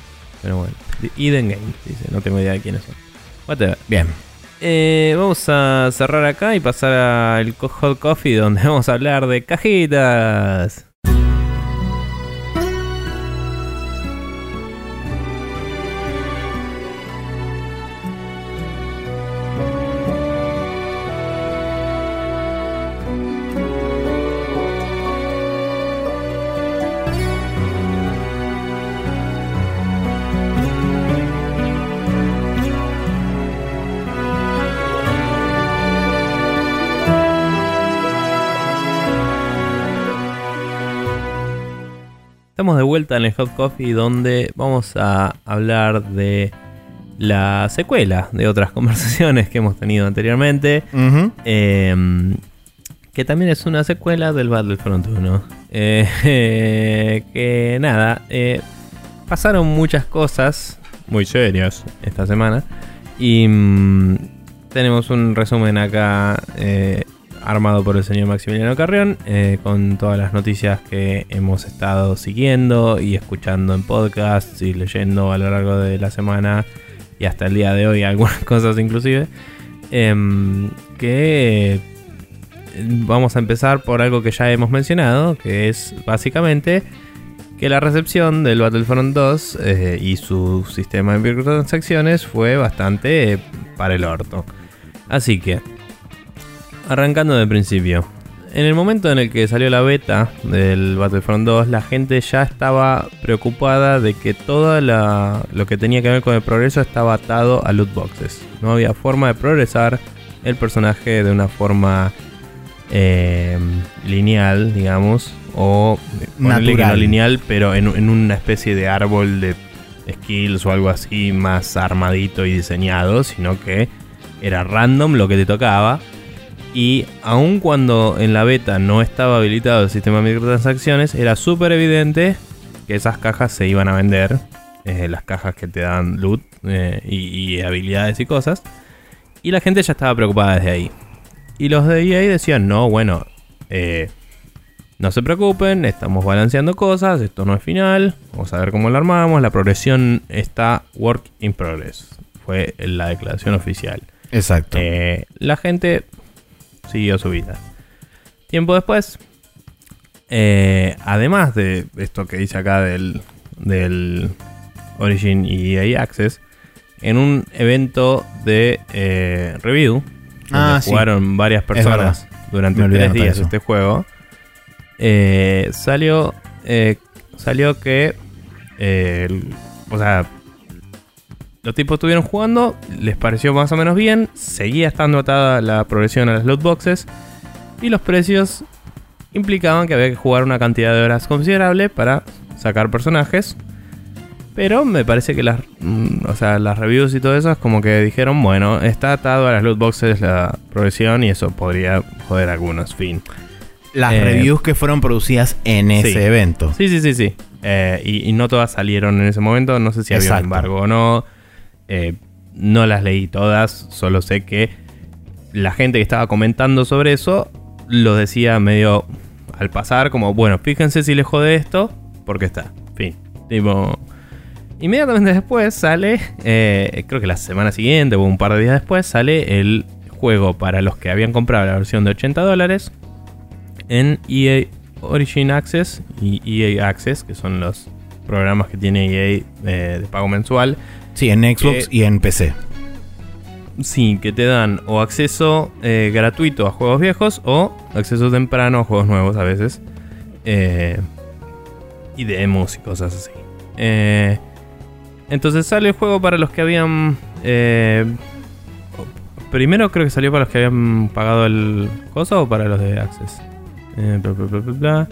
Pero bueno. Eden Games, dice, no tengo idea de quiénes son. Whatever. Bien. Eh, vamos a cerrar acá y pasar al Hot Coffee, donde vamos a hablar de cajitas. Vuelta en el Hot Coffee donde vamos a hablar de la secuela de otras conversaciones que hemos tenido anteriormente. Eh, que también es una secuela del Battlefront 1. Eh, que nada, eh, pasaron muchas cosas muy serias esta semana. Y mm, tenemos un resumen acá eh, armado por el señor Maximiliano Carrión eh, con todas las noticias que hemos estado siguiendo y escuchando en podcasts y leyendo a lo largo de la semana y hasta el día de hoy algunas cosas inclusive. Em, que vamos a empezar por algo que ya hemos mencionado, que es básicamente que la recepción del Battlefront 2 eh, y su sistema de microtransacciones fue bastante eh, para el orto. Así que, arrancando de principio. En el momento en el que salió la beta del Battlefront 2, la gente ya estaba preocupada de que todo lo que tenía que ver con el progreso estaba atado a loot boxes. No había forma de progresar el personaje de una forma eh, lineal, digamos, o ponerle que no lineal, pero en, en una especie de árbol de skills o algo así más armadito y diseñado, sino que era random lo que te tocaba. Y aun cuando en la beta no estaba habilitado el sistema de microtransacciones, era súper evidente que esas cajas se iban a vender. eh, las cajas que te dan loot eh, y, y habilidades y cosas. Y la gente ya estaba preocupada desde ahí. Y los de EA decían, no, bueno, eh, no se preocupen, estamos balanceando cosas, esto no es final, vamos a ver cómo lo armamos, la progresión está work in progress. Fue la declaración oficial. Exacto. La gente siguió su vida. Tiempo después, eh, además de esto que dice acá del, del Origin y EA Access, en un evento de eh, review, donde Ah, sí. jugaron varias personas durante tres días este juego, eh, salió, salió que, o sea, los tipos estuvieron jugando, les pareció más o menos bien, seguía estando atada la progresión a las loot boxes y los precios implicaban que había que jugar una cantidad de horas considerable para sacar personajes. Pero me parece que las, mm, o sea, las reviews y todo eso es como que dijeron, bueno, está atado a las loot boxes la progresión y eso podría joder a algunos, fin. Las eh, reviews que fueron producidas en ese evento. Sí, sí, sí, sí. Eh, y, y no todas salieron en ese momento. No sé si había un embargo o no. Eh, no las leí todas. Solo sé que la gente que estaba comentando sobre eso lo decía medio al pasar, como, bueno, fíjense si les jode esto, porque está. Fin. Tipo. Inmediatamente después sale, eh, creo que la semana siguiente o un par de días después, sale el juego para los que habían comprado la versión de 80 dólares en EA Origin Access y EA Access, que son los programas que tiene EA eh, de pago mensual. Sí, en Xbox Que- y en PC. Sí, que te dan o acceso eh, gratuito a juegos viejos o acceso temprano a juegos nuevos a veces. Eh, y demos y cosas así. Eh, entonces sale el juego para los que habían... eh, primero creo que salió para los que habían pagado el coso o para los de Access. Eh, bla, bla, bla, bla, bla.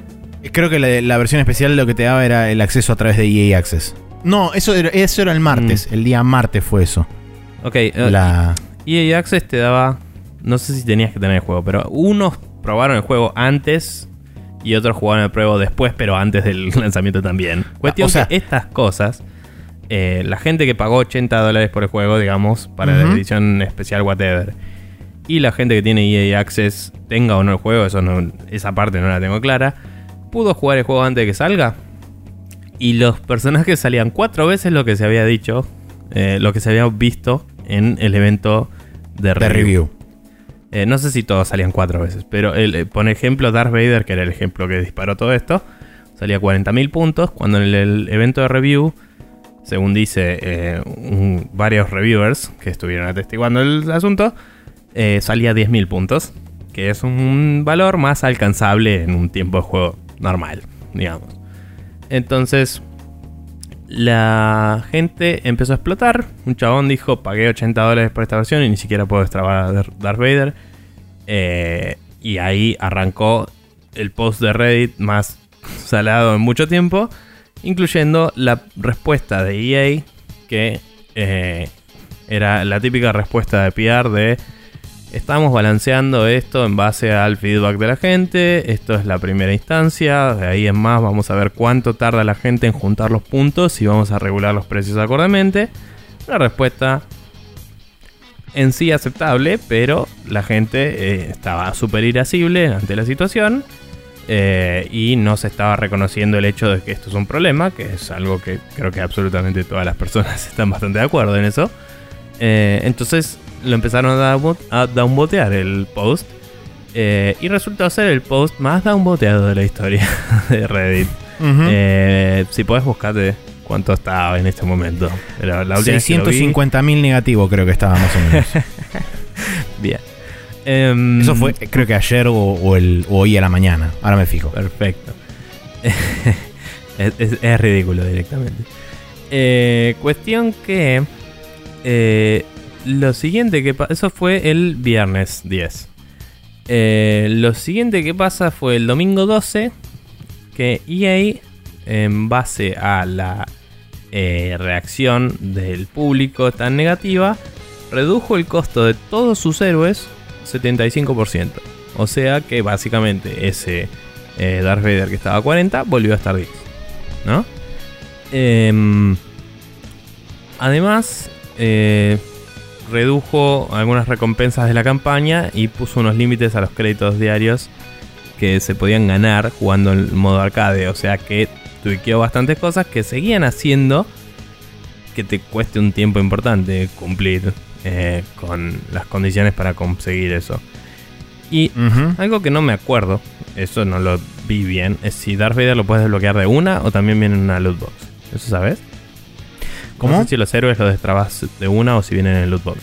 Creo que la, la versión especial lo que te daba era el acceso a través de EA Access. No, eso era, eso era el martes. El día martes fue eso. Ok, eh, La... EA Access te daba. No sé si tenías que tener el juego, pero unos probaron el juego antes y otros jugaron el pruebo después, pero antes del lanzamiento también. Cuestión o sea- que estas cosas, eh, la gente que pagó 80 dólares por el juego, digamos, para la edición especial, whatever, y la gente que tiene EA Access, tenga o no el juego, eso no, esa parte no la tengo clara, pudo jugar el juego antes de que salga. Y los personajes salían cuatro veces lo que se había dicho, eh, lo que se había visto en el evento de de review. review. Eh, no sé si todos salían cuatro veces, pero el, eh, por ejemplo Darth Vader, que era el ejemplo que disparó todo esto, salía 40.000 puntos, cuando en el, el evento de review, según dice eh, un- varios reviewers que estuvieron atestiguando el asunto, eh, salía 10.000 puntos, que es un valor más alcanzable en un tiempo de juego normal, digamos. Entonces, la gente empezó a explotar. Un chabón dijo, pagué 80 dólares por esta versión y ni siquiera puedo extrabar a Dar- Darth Vader. Eh, y ahí arrancó el post de Reddit más salado en mucho tiempo, incluyendo la respuesta de EA, que eh, era la típica respuesta de PR de estamos balanceando esto en base al feedback de la gente, esto es la primera instancia, de ahí en más vamos a ver cuánto tarda la gente en juntar los puntos y vamos a regular los precios acordemente. Una respuesta en sí aceptable, pero la gente eh, estaba súper irascible ante la situación eh, y no se estaba reconociendo el hecho de que esto es un problema, que es algo que creo que absolutamente todas las personas están bastante de acuerdo en eso. Eh, entonces lo empezaron a, downvo- a downvotear el post eh, y resultó ser el post más downvoteado de la historia de Reddit. Eh, si podés buscarte cuánto estaba en este momento. La última vez que lo vi- 650.000 negativo creo que estaba más o menos. Bien. Em, Eso fue, creo que ayer o, o el, o hoy a la mañana. Ahora me fijo. Perfecto. es, es- es ridículo directamente. Eh, cuestión que. eh, lo siguiente que pa- Eso fue el viernes 10. Eh, lo siguiente que pasa fue el domingo 12 que EA, en base a la eh, reacción del público tan negativa, redujo el costo de todos sus héroes 75%. O sea que básicamente ese eh, Darth Vader que estaba a 40 volvió a estar 10. ¿No? Em, además, eh, redujo algunas recompensas de la campaña y puso unos límites a los créditos diarios que se podían ganar jugando en modo arcade. O sea que tuiqueó bastantes cosas que seguían haciendo que te cueste un tiempo importante cumplir eh, con las condiciones para conseguir eso. Y algo que no me acuerdo, eso no lo vi bien, es si Darth Vader lo puedes desbloquear de una o también viene en una loot box. ¿Eso sabes? ¿Cómo? No sé si los héroes los destrabas de una o si vienen en el loot box.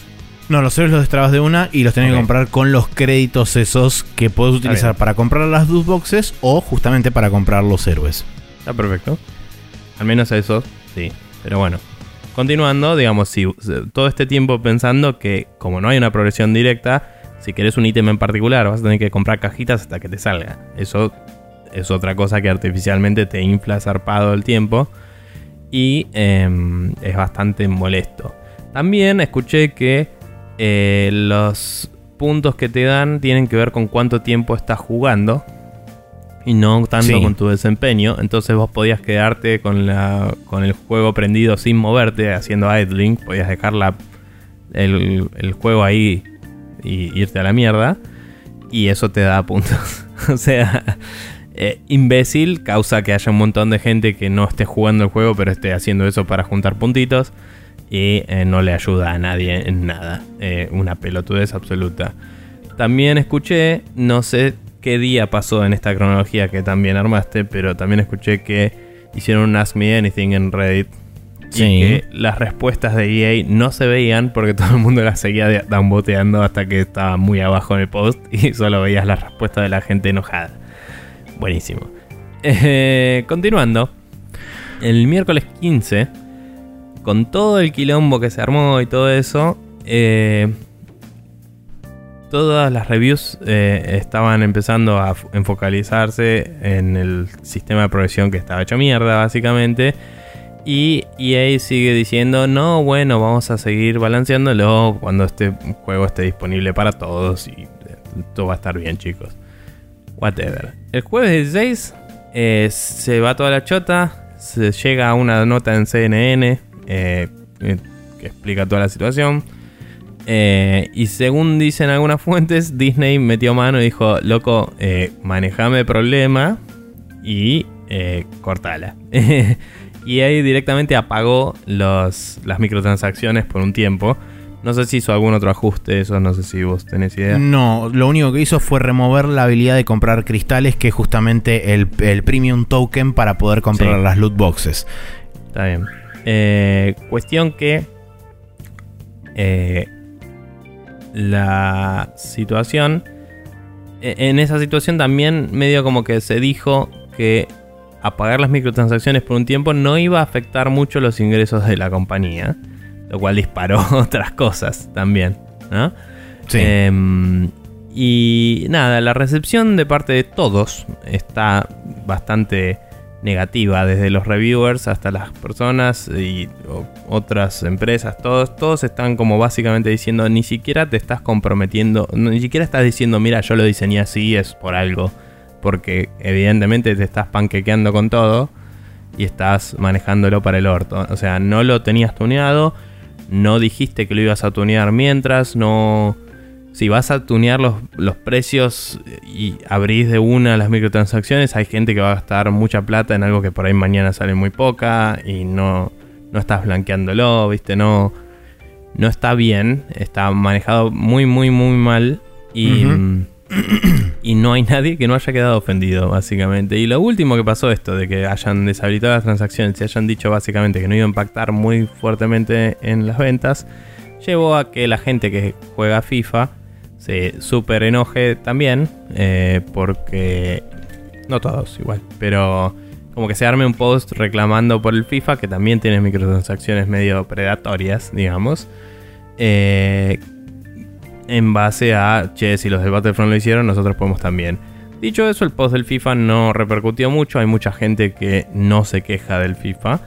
No, los héroes los destrabas de una y los tenés que comprar con los créditos esos que puedes utilizar para comprar las loot boxes o justamente para comprar los héroes. Está perfecto. Al menos eso, sí. Pero bueno. Continuando, digamos, si todo este tiempo pensando que como no hay una progresión directa, si querés un ítem en particular vas a tener que comprar cajitas hasta que te salga. Eso es otra cosa que artificialmente te infla zarpado el tiempo y em, es bastante molesto. También escuché que eh, los puntos que te dan tienen que ver con cuánto tiempo estás jugando y no tanto Sí. con tu desempeño. Entonces vos podías quedarte con, la, con el juego prendido sin moverte, haciendo idling. Podías dejar la- el, el juego ahí y irte a la mierda. Y eso te da puntos. o sea, eh, imbécil causa que haya un montón de gente que no esté jugando el juego, pero esté haciendo eso para juntar puntitos. Y eh, no le ayuda a nadie en nada. Eh, una pelotudez absoluta. También escuché, no sé qué día pasó en esta cronología que también armaste, pero también escuché que hicieron un Ask Me Anything en Reddit. Sí. Y que las respuestas de EA no se veían porque todo el mundo las seguía downvoteando hasta que estaba muy abajo en el post y solo veías las respuestas de la gente enojada. Buenísimo. Eh, continuando. El miércoles 15, con todo el quilombo que se armó y todo eso, eh, todas las reviews eh, estaban empezando a enfocalizarse en el sistema de progresión que estaba hecho mierda, básicamente. Y EA sigue diciendo, no, bueno, vamos a seguir balanceándolo cuando este juego esté disponible para todos y todo va a estar bien, chicos. Whatever. El jueves 16 eh, se va toda la chota, se llega a una nota en CNN eh, eh, que explica toda la situación. Y según dicen algunas fuentes, Disney metió mano y dijo, loco, manejame el problema y cortala. y ahí directamente apagó los, las microtransacciones por un tiempo. No sé si hizo algún otro ajuste, eso no sé si vos tenés idea. No, lo único que hizo fue remover la habilidad de comprar cristales, que es justamente el, el premium token para poder comprar Sí. las loot boxes. Está bien. Eh, cuestión que eh, la situación... e- En esa situación también medio como que se dijo que apagar las microtransacciones por un tiempo no iba a afectar mucho los ingresos de la compañía. Lo cual disparó otras cosas también. ¿no? Sí. Em, y nada, la recepción de parte de todos está bastante negativa, desde los reviewers hasta las personas y otras empresas, todos, todos están como básicamente diciendo, ni siquiera te estás comprometiendo, ni siquiera estás diciendo, mira, yo lo diseñé así, es por algo, porque evidentemente te estás panquequeando con todo y estás manejándolo para el orto. O sea, no lo tenías tuneado, no dijiste que lo ibas a tunear mientras, no... Si vas a tunear los, los precios y abrís de una las microtransacciones, hay gente que va a gastar mucha plata en algo que por ahí mañana sale muy poca y no, no estás blanqueándolo, ¿viste? No, no está bien, está manejado muy, muy, muy mal y, y no hay nadie que no haya quedado ofendido, básicamente. Y lo último que pasó esto, de que hayan deshabilitado las transacciones y hayan dicho básicamente que no iba a impactar muy fuertemente en las ventas, llevó a que la gente que juega FIFA se super enoje también, eh, porque no todos igual, pero como que se arme un post reclamando por el FIFA, que también tiene microtransacciones medio predatorias, digamos, eh, en base a, che, si los del Battlefront lo hicieron, nosotros podemos también. Dicho eso, el post del FIFA no repercutió mucho. Hay mucha gente que no se queja del FIFA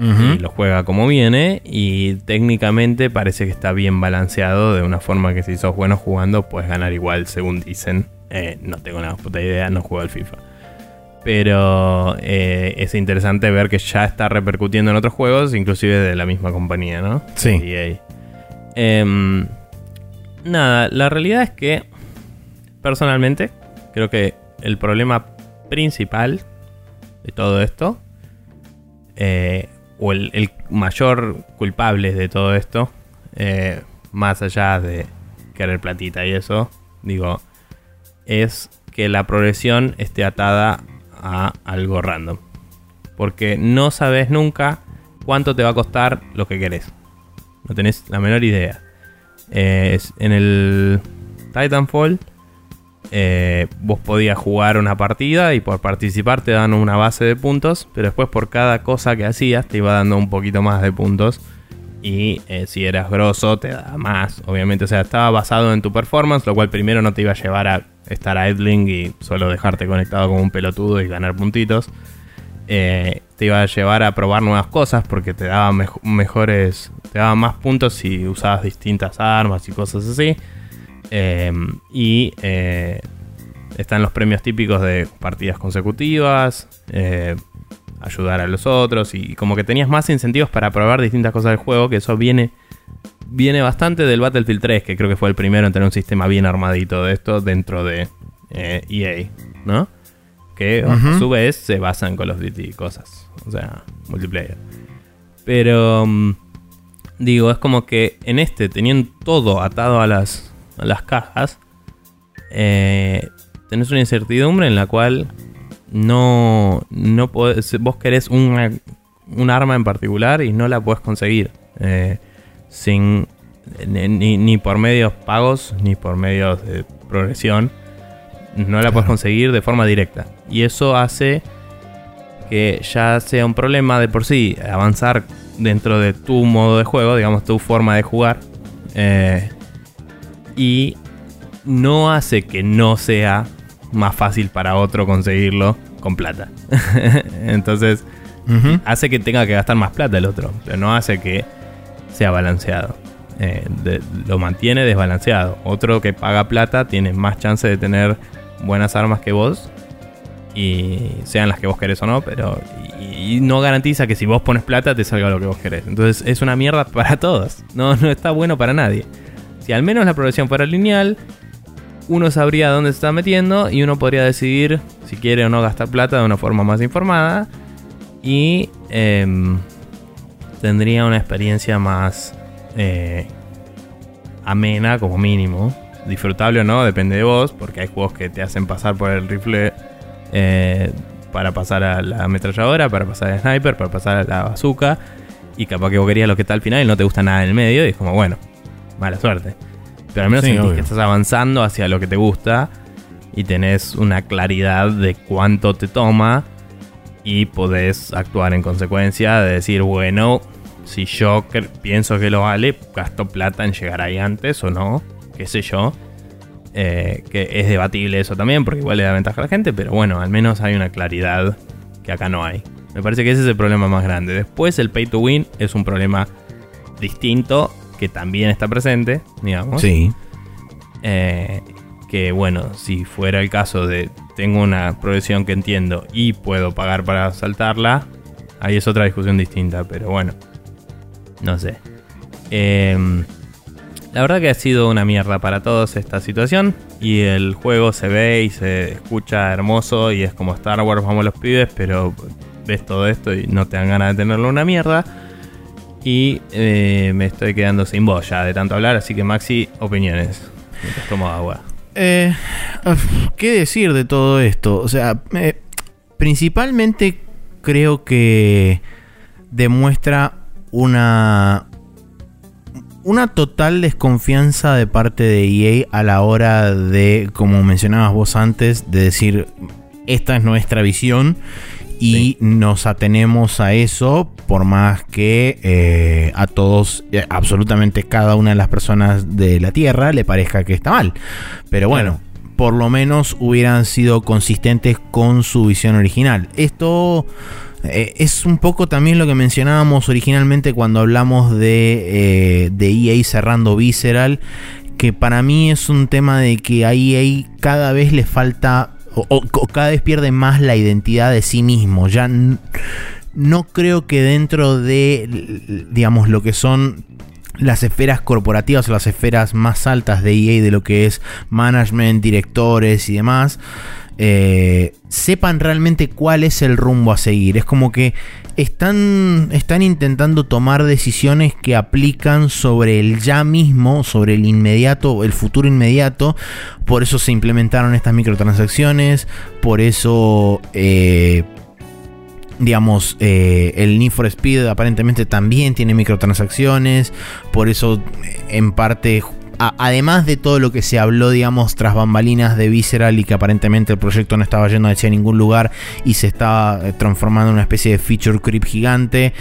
y lo juega como viene. Y técnicamente parece que está bien balanceado de una forma que si sos bueno jugando, puedes ganar igual, según dicen. Eh, no tengo una puta idea, no juego al FIFA. Pero eh, es interesante ver que ya está repercutiendo en otros juegos, inclusive de la misma compañía, ¿no? Sí. EA. Nada, la realidad es que personalmente creo que el problema principal de todo esto, eh, o el, mayor culpable de todo esto, eh, más allá de querer platita y eso, digo, es que la progresión esté atada a algo random. Porque no sabes nunca cuánto te va a costar lo que querés. No tenés la menor idea. Eh, en el Titanfall eh, vos podías jugar una partida y por participar te dan una base de puntos, pero después por cada cosa que hacías te iba dando un poquito más de puntos. Y eh, si eras grosso te da más, obviamente. O sea, estaba basado en tu performance, lo cual primero no te iba a llevar a estar idling y solo dejarte conectado como un pelotudo y ganar puntitos. Te iba a llevar a probar nuevas cosas porque te daba mejores, te daba más puntos si usabas distintas armas y cosas así. Em, y eh, están los premios típicos de partidas consecutivas, eh, ayudar a los otros y como que tenías más incentivos para probar distintas cosas del juego, que eso viene, viene bastante del Battlefield 3, que creo que fue el primero en tener un sistema bien armadito de esto dentro de EA, e ¿no? Que a su vez se basa en Call of Duty y cosas, o sea, multiplayer. Pero... Mm, digo, es como que en este tenían todo atado a las las cajas, eh, tenés una incertidumbre en la cual no, no podés, vos querés un arma en particular y no la puedes conseguir eh, sin ni, por medios pagos ni por medios de progresión. No la puedes conseguir de forma directa. Y eso hace que ya sea un problema de por sí avanzar dentro de tu modo de juego, digamos tu forma de jugar. Eh, y no hace que no sea más fácil para otro conseguirlo con plata. Entonces, hace que tenga que gastar más plata el otro, pero no hace que sea balanceado. Eh, lo mantiene desbalanceado. Otro que paga plata tiene más chance de tener buenas armas que vos. Y sean las que vos querés o no, pero. Y, no garantiza que si vos pones plata te salga lo que vos querés. Entonces es una mierda para todos. No, no está bueno para nadie. Si al menos la progresión fuera lineal, uno sabría dónde se está metiendo y uno podría decidir si quiere o no gastar plata de una forma más informada y em, tendría una experiencia más eh, amena como mínimo. Disfrutable o no, depende de vos, porque hay juegos que te hacen pasar por el rifle eh, para pasar a la ametralladora, para pasar al sniper, para pasar a la bazooka. Y capaz que vos querías lo que está al final y no te gusta nada en el medio. Y es como, bueno, mala suerte. Pero al menos sentís que estás avanzando hacia lo que te gusta y tenés una claridad de cuánto te toma y podés actuar en consecuencia de decir, bueno, si yo pienso que lo vale, gasto plata en llegar ahí antes o no, qué sé yo. Eh, que es debatible eso también, porque igual le da ventaja a la gente, pero bueno, al menos hay una claridad que acá no hay. Me parece que ese es el problema más grande. Después el pay to win es un problema distinto que también está presente, digamos. Sí. Eh, que bueno, si fuera el caso de tengo una progresión que entiendo y puedo pagar para saltarla, ahí es otra discusión distinta, pero bueno, no sé. Em, la verdad que ha sido una mierda para todos esta situación y el juego se ve y se escucha hermoso y es como Star Wars, vamos los pibes, pero ves todo esto y no te dan ganas de tenerlo una mierda. Y eh, me estoy quedando sin voz ya de tanto hablar, así que Maxi, opiniones. Mientras tomo agua. Eh, ¿Qué decir de todo esto? O sea, principalmente creo que demuestra una una total desconfianza de parte de EA a la hora de, como mencionabas vos antes, de decir esta es nuestra visión y nos atenemos a eso por más que eh, a todos, eh, absolutamente cada una de las personas de la Tierra le parezca que está mal. Pero bueno, por lo menos hubieran sido consistentes con su visión original. Esto... Eh, es un poco también lo que mencionábamos originalmente cuando hablamos de, de EA cerrando Visceral, que para mí es un tema de que a EA cada vez le falta o, cada vez pierde más la identidad de sí mismo. Ya no creo que dentro de, digamos, lo que son las esferas corporativas o las esferas más altas de EA, de lo que es management, directores y demás, eh, sepan realmente cuál es el rumbo a seguir. Es como que están, están intentando tomar decisiones que aplican sobre el ya mismo, sobre el inmediato, el futuro inmediato. Por eso se implementaron estas microtransacciones, por eso... Eh, digamos, eh, el Need for Speed aparentemente también tiene microtransacciones, por eso en parte además de todo lo que se habló, digamos, tras bambalinas de Visceral y que aparentemente el proyecto no estaba yendo hacia ningún lugar y se estaba eh, transformando en una especie de feature creep gigante,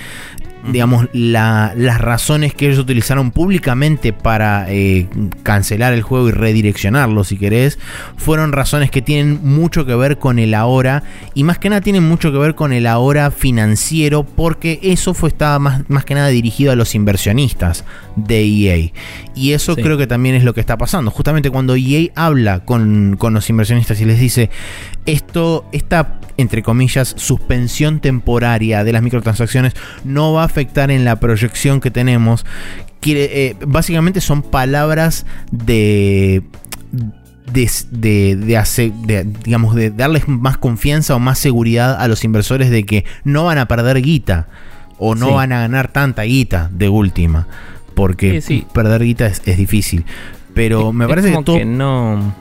digamos, las razones que ellos utilizaron públicamente para eh, cancelar el juego y redireccionarlo, si querés, fueron razones que tienen mucho que ver con el ahora y más que nada tienen mucho que ver con el ahora financiero porque eso fue, estaba más, más que nada dirigido a los inversionistas de EA. Y eso creo que también es lo que está pasando. Justamente cuando EA habla con, con los inversionistas y les dice, esto, esta, entre comillas, suspensión temporaria de las microtransacciones no va a afectar en la proyección que tenemos. Eh, básicamente son palabras de de, de, digamos, de darles más confianza o más seguridad a los inversores de que no van a perder guita o no van a ganar tanta guita de última. Porque perder guita es, difícil. Pero me parece que, todo... no,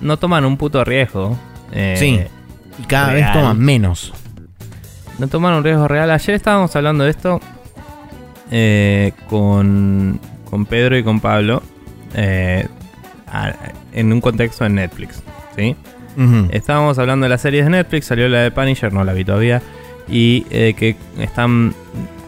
no, toman un puto riesgo. Eh, sí. Y cada vez toman menos. No toman un riesgo real. Ayer estábamos hablando de esto eh, con, con Pedro y con Pablo. Eh, en un contexto de Netflix. ¿sí? Estábamos hablando de las series de Netflix. Salió la de Punisher, no la vi todavía. Y que están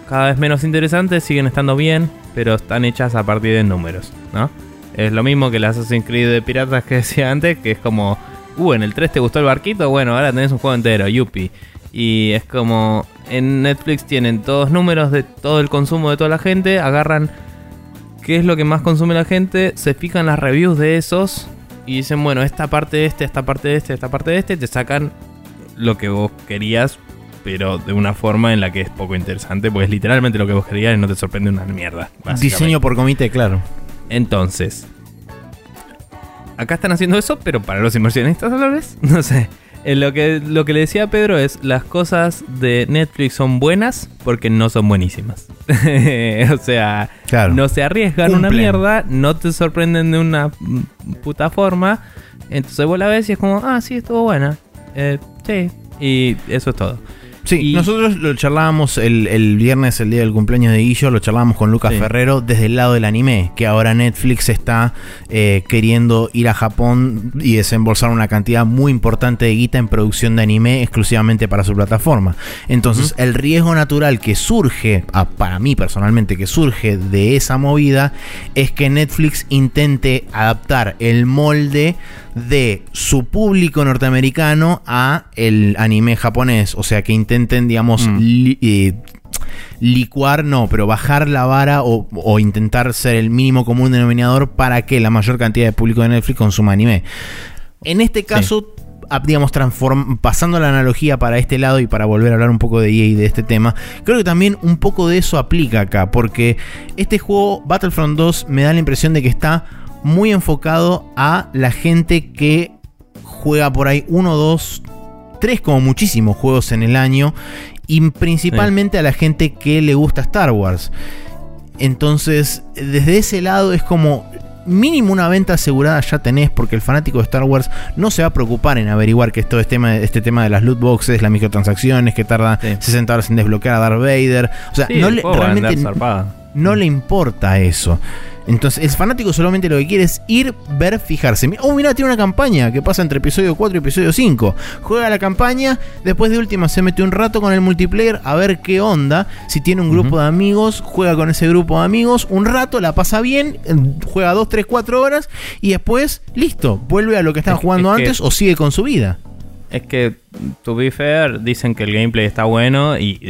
cada vez menos interesantes, siguen estando bien, pero están hechas a partir de números, ¿no? Es lo mismo que las Assassin's Creed de piratas que decía antes, que es como, uh, en el 3 te gustó el barquito, bueno, ahora tenés un juego entero, yupi. Y es como, en Netflix tienen todos números de todo el consumo de toda la gente, agarran qué es lo que más consume la gente, se fijan las reviews de esos y dicen, bueno, esta parte de este, esta parte de este, esta parte de este, te sacan lo que vos querías pero de una forma en la que es poco interesante, pues literalmente lo que vos querías y no te sorprende una mierda. Diseño por comité, claro. Entonces, acá están haciendo eso, pero para los inversionistas a la vez, no sé. Eh, lo, que, lo que le decía a Pedro es, las cosas de Netflix son buenas porque no son buenísimas. o sea, no se arriesgan una mierda, no te sorprenden de una puta forma. Entonces vos la ves y es como, ah, sí, estuvo buena. Eh, sí, y eso es todo. Sí, nosotros lo charlábamos el, viernes, el día del cumpleaños de Guillo, lo charlábamos con Lucas Ferrero desde el lado del anime, que ahora Netflix está eh, queriendo ir a Japón y desembolsar una cantidad muy importante de guita en producción de anime exclusivamente para su plataforma. Entonces, el riesgo natural que surge, para mí personalmente, que surge de esa movida, es que Netflix intente adaptar el molde de su público norteamericano a el anime japonés. O sea, que intenten, digamos, mm. eh, licuar, no, pero bajar la vara o, intentar ser el mínimo común denominador para que la mayor cantidad de público de Netflix consuma anime. En este caso, digamos, pasando la analogía para este lado y para volver a hablar un poco de EA y de este tema, creo que también un poco de eso aplica acá, porque este juego, Battlefront 2, me da la impresión de que está muy enfocado a la gente que juega por ahí uno, dos, tres como muchísimos juegos en el año y principalmente a la gente que le gusta Star Wars. Entonces, desde ese lado es como mínimo una venta asegurada ya tenés porque el fanático de Star Wars no se va a preocupar en averiguar que todo este tema, este tema de las loot boxes, las microtransacciones, que tarda 60 horas en desbloquear a Darth Vader. O sea, no, le, realmente no le importa eso. Entonces, el fanático solamente lo que quiere es ir, ver, fijarse. Oh, mira, tiene una campaña que pasa entre episodio 4 y episodio 5. Juega la campaña, después de última se mete un rato con el multiplayer a ver qué onda. Si tiene un grupo de amigos, juega con ese grupo de amigos, un rato, la pasa bien, juega 2, 3, 4 horas y después, listo, vuelve a lo que estaba jugando antes o sigue con su vida. Es que, to be fair, dicen que el gameplay está bueno y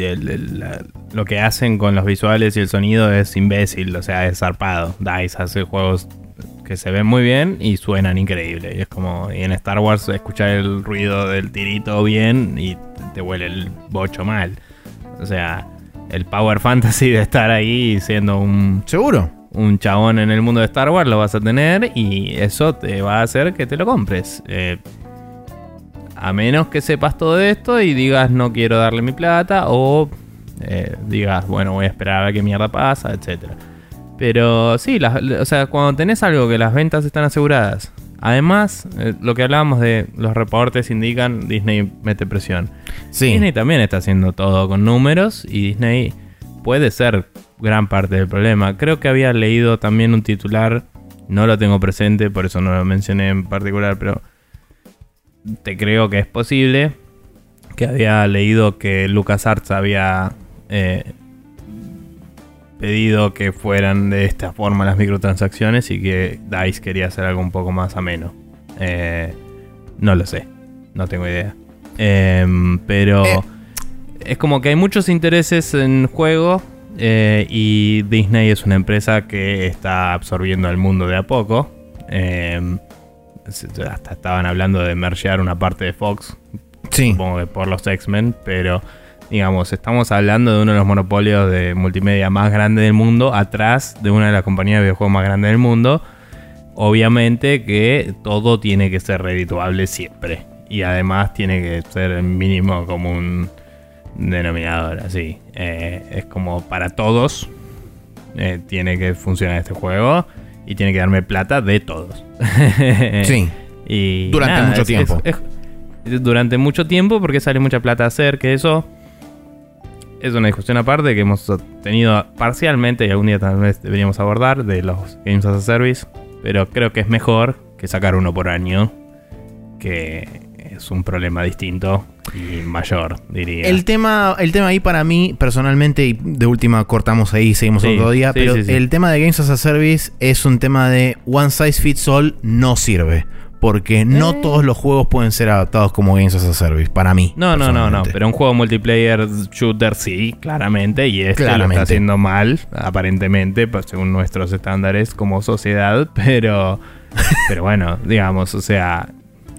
lo que hacen con los visuales y el sonido es imbécil, o sea, es zarpado. DICE hace juegos que se ven muy bien y suenan increíble. Y es como, y en Star Wars escuchar el ruido del tirito bien y te huele el bocho mal. O sea, el Power Fantasy de estar ahí siendo un... Seguro. Un chabón en el mundo de Star Wars lo vas a tener y eso te va a hacer que te lo compres. Eh, a menos que sepas todo esto y digas no quiero darle mi plata o eh, digas, bueno, voy a esperar a ver qué mierda pasa, etc. Pero sí, o sea, cuando tenés algo que las ventas están aseguradas, además, eh, lo que hablábamos de los reportes indican, Disney mete presión. Disney también está haciendo todo con números y Disney puede ser gran parte del problema. Creo que había leído también un titular, no lo tengo presente, por eso no lo mencioné en particular, pero te creo que es posible. Que había leído que LucasArts había eh, pedido que fueran de esta forma las microtransacciones y que DICE quería hacer algo un poco más ameno. Eh, no lo sé, no tengo idea. Em, pero eh. es como que hay muchos intereses en juego y Disney es una empresa que está absorbiendo el mundo de a poco. Em, hasta estaban hablando de mergear una parte de Fox. Sí. Supongo que por los X-Men, pero digamos, estamos hablando de uno de los monopolios de multimedia más grandes del mundo, atrás de una de las compañías de videojuegos más grandes del mundo. Obviamente que todo tiene que ser redituable siempre. Y además tiene que ser mínimo como un denominador, así. Eh, es como para todos. Eh, tiene que funcionar este juego y tiene que darme plata de todos. sí. y durante mucho tiempo. durante mucho tiempo porque sale mucha plata hacer, que eso es una discusión aparte que hemos tenido parcialmente y algún día tal vez deberíamos abordar de los Games as a Service, pero creo que es mejor que sacar uno por año, que es un problema distinto mayor, diría. El tema, el tema ahí para mí, personalmente, y de última cortamos ahí, seguimos otro día, pero el tema de Games as a Service es un tema de one size fits all, no sirve. Porque no eh. todos los juegos pueden ser adaptados como Games as a Service, para mí. No, no, no, no. Pero un juego multiplayer shooter sí, claramente. Y este lo está haciendo mal, aparentemente, pues, según nuestros estándares como sociedad. Pero, pero bueno, digamos, o sea,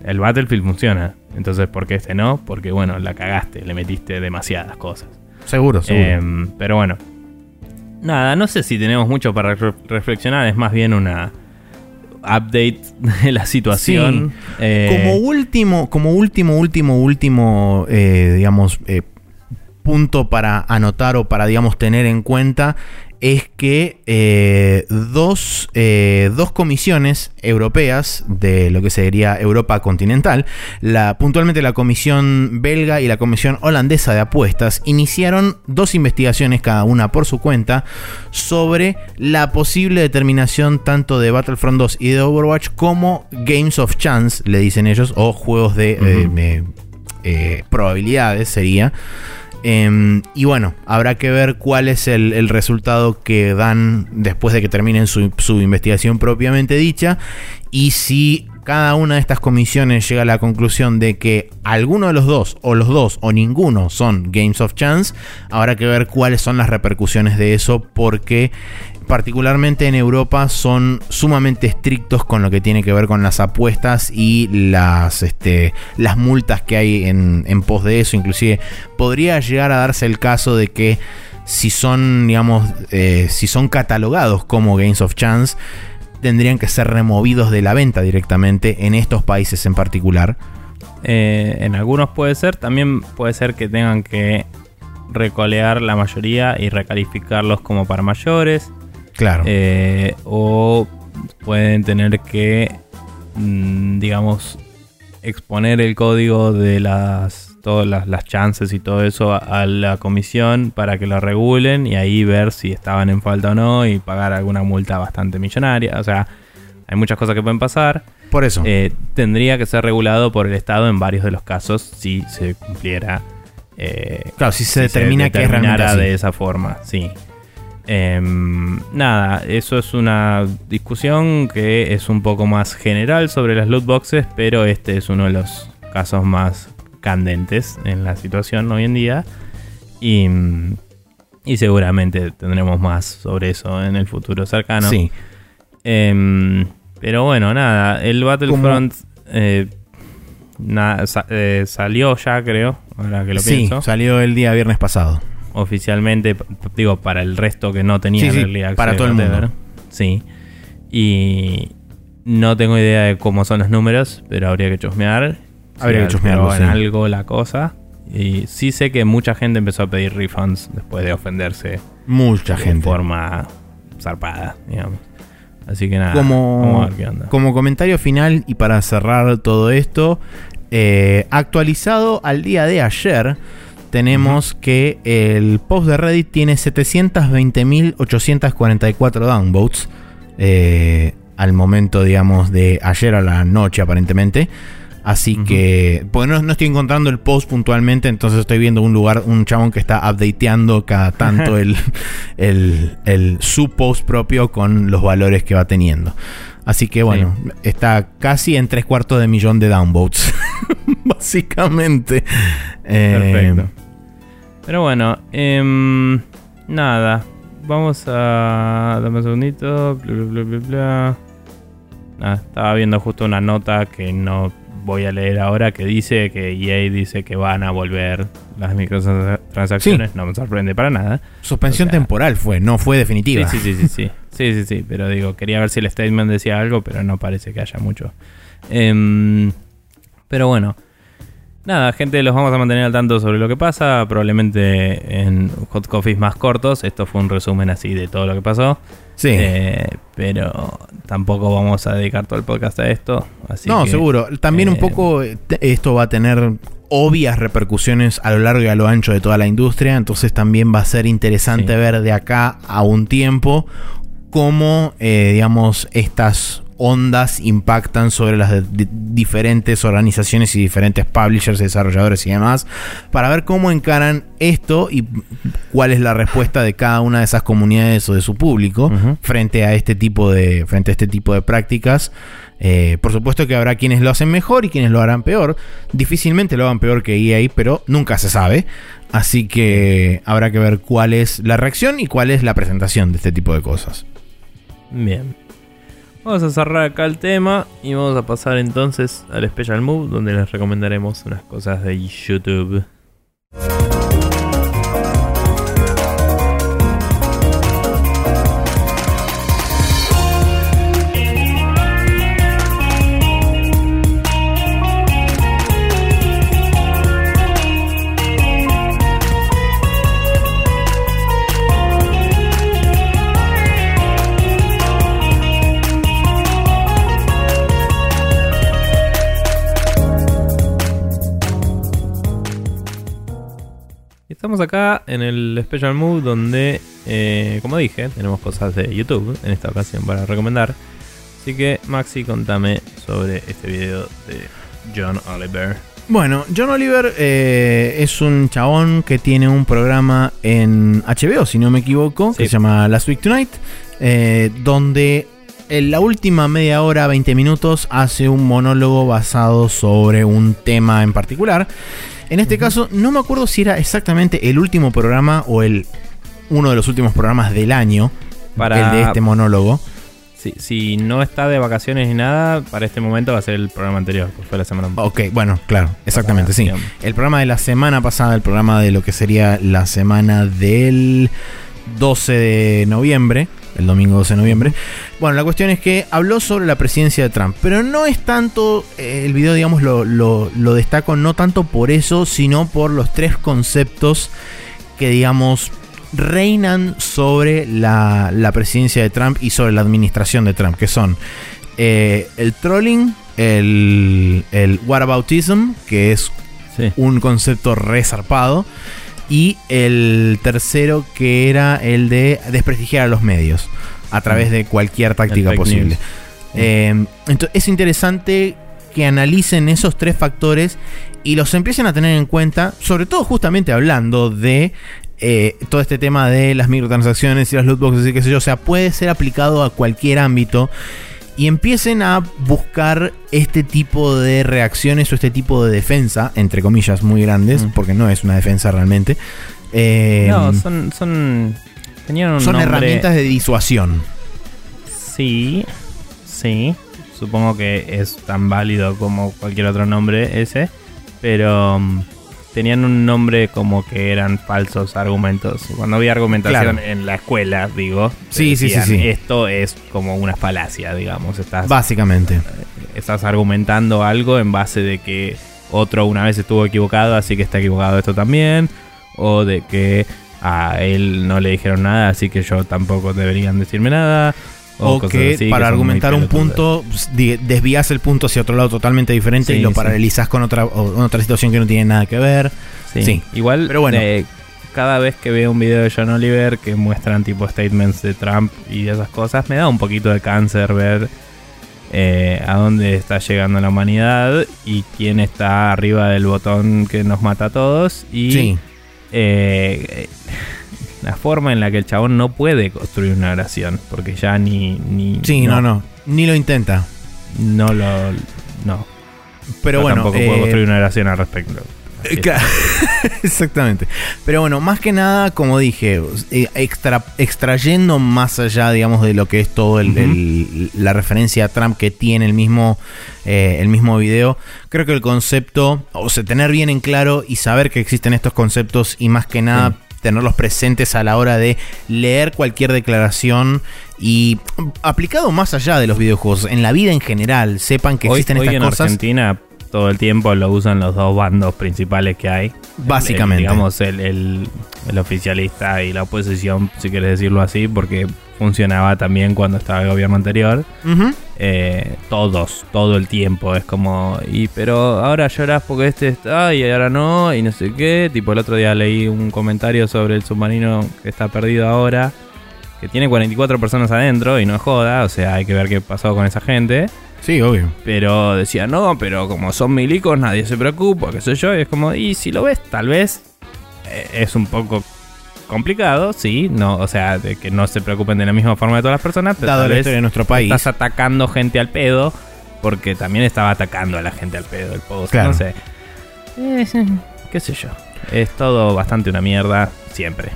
el Battlefield funciona. Entonces, ¿por qué este no? Porque, bueno, la cagaste, le metiste demasiadas cosas. Seguro, seguro. Em, pero bueno. Nada, no sé si tenemos mucho para reflexionar. Es más bien una update de la situación. Eh, como último, como último, último, último, eh, digamos, eh, punto para anotar o para, digamos, tener en cuenta es que eh, dos, eh, dos, comisiones europeas de lo que sería Europa continental, la, puntualmente la Comisión belga y la Comisión holandesa de apuestas, iniciaron dos investigaciones cada una por su cuenta sobre la posible determinación tanto de Battlefront 2 y de Overwatch como Games of Chance, le dicen ellos, o juegos de eh, probabilidades sería. Em, y bueno, habrá que ver cuál es el, resultado que dan después de que terminen su, investigación propiamente dicha. Y si cada una de estas comisiones llega a la conclusión de que alguno de los dos, o los dos, o ninguno son Games of Chance, habrá que ver cuáles son las repercusiones de eso, porque particularmente en Europa, son sumamente estrictos con lo que tiene que ver con las apuestas y las, este, multas que hay en, pos de eso. Inclusive podría llegar a darse el caso de que si son, digamos, eh, si son catalogados como Games of Chance, tendrían que ser removidos de la venta directamente en estos países en particular. Eh, en algunos puede ser, también puede ser que tengan que recolear la mayoría y recalificarlos como para mayores. Claro. Eh, o pueden tener que, mm, digamos, exponer el código de las todas las, las chances y todo eso a, a la comisión para que lo regulen y ahí ver si estaban en falta o no y pagar alguna multa bastante millonaria. O sea, hay muchas cosas que pueden pasar. Por eso. Eh, tendría que ser regulado por el Estado en varios de los casos si se cumpliera. eh, claro, si se determina que es realmente así. de esa forma, sí. Em, nada, eso es una discusión que es un poco más general sobre las loot boxes, pero este es uno de los casos más candentes en la situación hoy en día. Y, y seguramente tendremos más sobre eso en el futuro cercano. Sí. Em, pero bueno, nada, el Battlefront eh, na- sa- eh, salió ya, creo, ahora que lo Sí, pienso. salió el día viernes pasado. Oficialmente, digo, para el resto que no tenía Sí, sí, Early Access, para todo el whatever. mundo. Sí. Y no tengo idea de cómo son los números, pero habría que chusmear. Habría que chusmearlo, en sí. algo la cosa. Y sí sé que mucha gente empezó a pedir refunds después de ofenderse Mucha de gente. forma zarpada, digamos. Así que nada, Como-. Como comentario final y para cerrar todo esto, eh, actualizado al día de ayer, tenemos que el post de Reddit tiene 720.844 downvotes eh, al momento, digamos, de ayer a la noche aparentemente. Así que, pues no, no estoy encontrando el post puntualmente, entonces estoy viendo un lugar, un chabón que está updateando cada tanto el, el, el- su post propio con los valores que va teniendo. Así que bueno, está casi en tres cuartos de millón de downvotes. Básicamente. Eh, Perfecto. Pero bueno, em, nada. Vamos a. Dame un segundito. Bla, bla, bla. Nada, estaba viendo justo una nota que no voy a leer ahora que dice que EA dice que van a volver las microtransacciones. No me sorprende para nada. suspensión O sea, temporal fue, no fue Sí, definitiva. sí, sí, sí, sí. Sí, sí, sí. Pero digo, quería ver si el statement decía algo, pero no parece que haya mucho. Em, pero bueno. Nada, gente, los vamos a mantener al tanto sobre lo que pasa. Probablemente en hot coffees más cortos. Esto fue un resumen así de todo lo que pasó. Sí. Eh, pero tampoco vamos a dedicar todo el podcast a esto. Así no, que, seguro. También un eh, poco esto va a tener obvias repercusiones a lo largo y a lo ancho de toda la industria. Entonces también va a ser interesante Sí. ver de acá a un tiempo cómo, eh, digamos, estas ondas impactan sobre las diferentes organizaciones y diferentes publishers, desarrolladores y demás, para ver cómo encaran esto y cuál es la respuesta de cada una de esas comunidades o de su público frente a este tipo de frente a este tipo de prácticas. Eh, por supuesto que habrá quienes lo hacen mejor y quienes lo harán peor. Difícilmente lo hagan peor que EA, pero nunca se sabe. Así que habrá que ver cuál es la reacción y cuál es la presentación de este tipo de cosas. Bien. Vamos a cerrar acá el tema y vamos a pasar entonces al Special Move, donde les recomendaremos unas cosas de YouTube. Estamos acá en el Special Move donde, eh, como dije, tenemos cosas de YouTube en esta ocasión para recomendar. Así que, Maxi, contame sobre este video de John Oliver. Bueno, John Oliver eh, es un chabón que tiene un programa en HBO, si no me equivoco, que Sí. se llama Last Week Tonight, eh, donde en la última media hora, 20 minutos, hace un monólogo basado sobre un tema en particular. En este caso, no me acuerdo si era exactamente el último programa o el uno de los últimos programas del año, Para- el de este monólogo. Si, si no está de vacaciones ni nada, para este momento va a ser el programa anterior, que fue la semana Ok, bueno, claro, exactamente, sí. El programa de la semana pasada, el programa de lo que sería la semana del 12 de noviembre, el domingo 12 de noviembre. Bueno, la cuestión es que habló sobre la presidencia de Trump, pero no es tanto, eh, el video, digamos, lo, lo, lo destaco no tanto por eso, sino por los tres conceptos que, digamos, reinan sobre la, la presidencia de Trump y sobre la administración de Trump, que son eh, el trolling, el, el whataboutism, que es Sí. un concepto resarpado. Y el tercero que era el de desprestigiar a los medios a través de cualquier táctica Mm. posible. Eh, entonces es interesante que analicen esos tres factores y los empiecen a tener en cuenta, sobre todo justamente hablando de eh, todo este tema de las microtransacciones y las loot boxes y qué sé yo, o sea, puede ser aplicado a cualquier ámbito y empiecen a buscar este tipo de reacciones o este tipo de defensa, entre comillas, muy grandes, Mm. porque no es una defensa realmente. Eh, No, son, son. Tenían un son nombre- herramientas de disuasión. Sí, sí. Supongo que es tan válido como cualquier otro nombre ese. Pero mm, tenían un nombre como que eran falsos argumentos. Cuando había argumentación Claro. en la escuela, digo. Sí, sí, sí, sí. Esto es como una falacia, digamos. Estás, Básicamente. estás argumentando algo en base de que otro una vez estuvo equivocado, así que está equivocado esto también. O de que a él no le dijeron nada, así que yo tampoco deberían decirme nada. O, que así, para argumentar un punto di- desvías el punto hacia otro lado totalmente diferente Sí, y lo sí. paralelizas con otra, o- otra situación que no tiene nada que ver. Sí. Sí. Igual, Pero bueno. eh, cada vez que veo un video de John Oliver que muestran tipo statements de Trump y esas cosas, me da un poquito de cáncer ver eh, a dónde está llegando la humanidad y quién está arriba del botón que nos mata a todos. Y Sí. eh, eh, la forma en la que el chabón no puede construir una oración, porque ya ni... ni Sí, no. no, Ni lo intenta. No lo... No. Pero Yo bueno. tampoco eh, puedo construir una oración al respecto. Eh. Exactamente. Pero bueno, más que nada, como dije, eh, extra- extrayendo más allá, digamos, de lo que es todo el- la referencia a Trump que tiene el mismo, eh, el mismo video, creo que el concepto, o sea, tener bien en claro y saber que existen estos conceptos y más que nada... Sí. Tenerlos presentes a la hora de leer cualquier declaración y aplicado más allá de los videojuegos, en la vida en general, sepan que hoy, existen hoy estas en cosas. Argentina todo el tiempo lo usan los dos bandos principales que hay. Básicamente. El- digamos, el, el- el oficialista y la oposición, si quieres decirlo así, porque funcionaba también cuando estaba el gobierno anterior. Eh, todos, todo el tiempo. Es como, y pero ahora lloras porque este está y ahora no, y no sé qué. Tipo, el otro día leí un comentario sobre el submarino que está perdido ahora, que tiene 44 personas adentro y no es joda, o sea, hay que ver qué pasó con esa gente. Sí, obvio. Pero decía, no, pero como son milicos, nadie se preocupa, qué sé yo. Y es como, y si lo ves, tal vez eh, es un poco complicado, sí. no O sea, de que no se preocupen de la misma forma de todas las personas, pero Dado tal la vez historia de nuestro país. estás atacando gente al pedo, porque también estaba atacando a la gente al pedo el post. Claro. No sé. Eh, qué sé yo. Es todo bastante una mierda, siempre.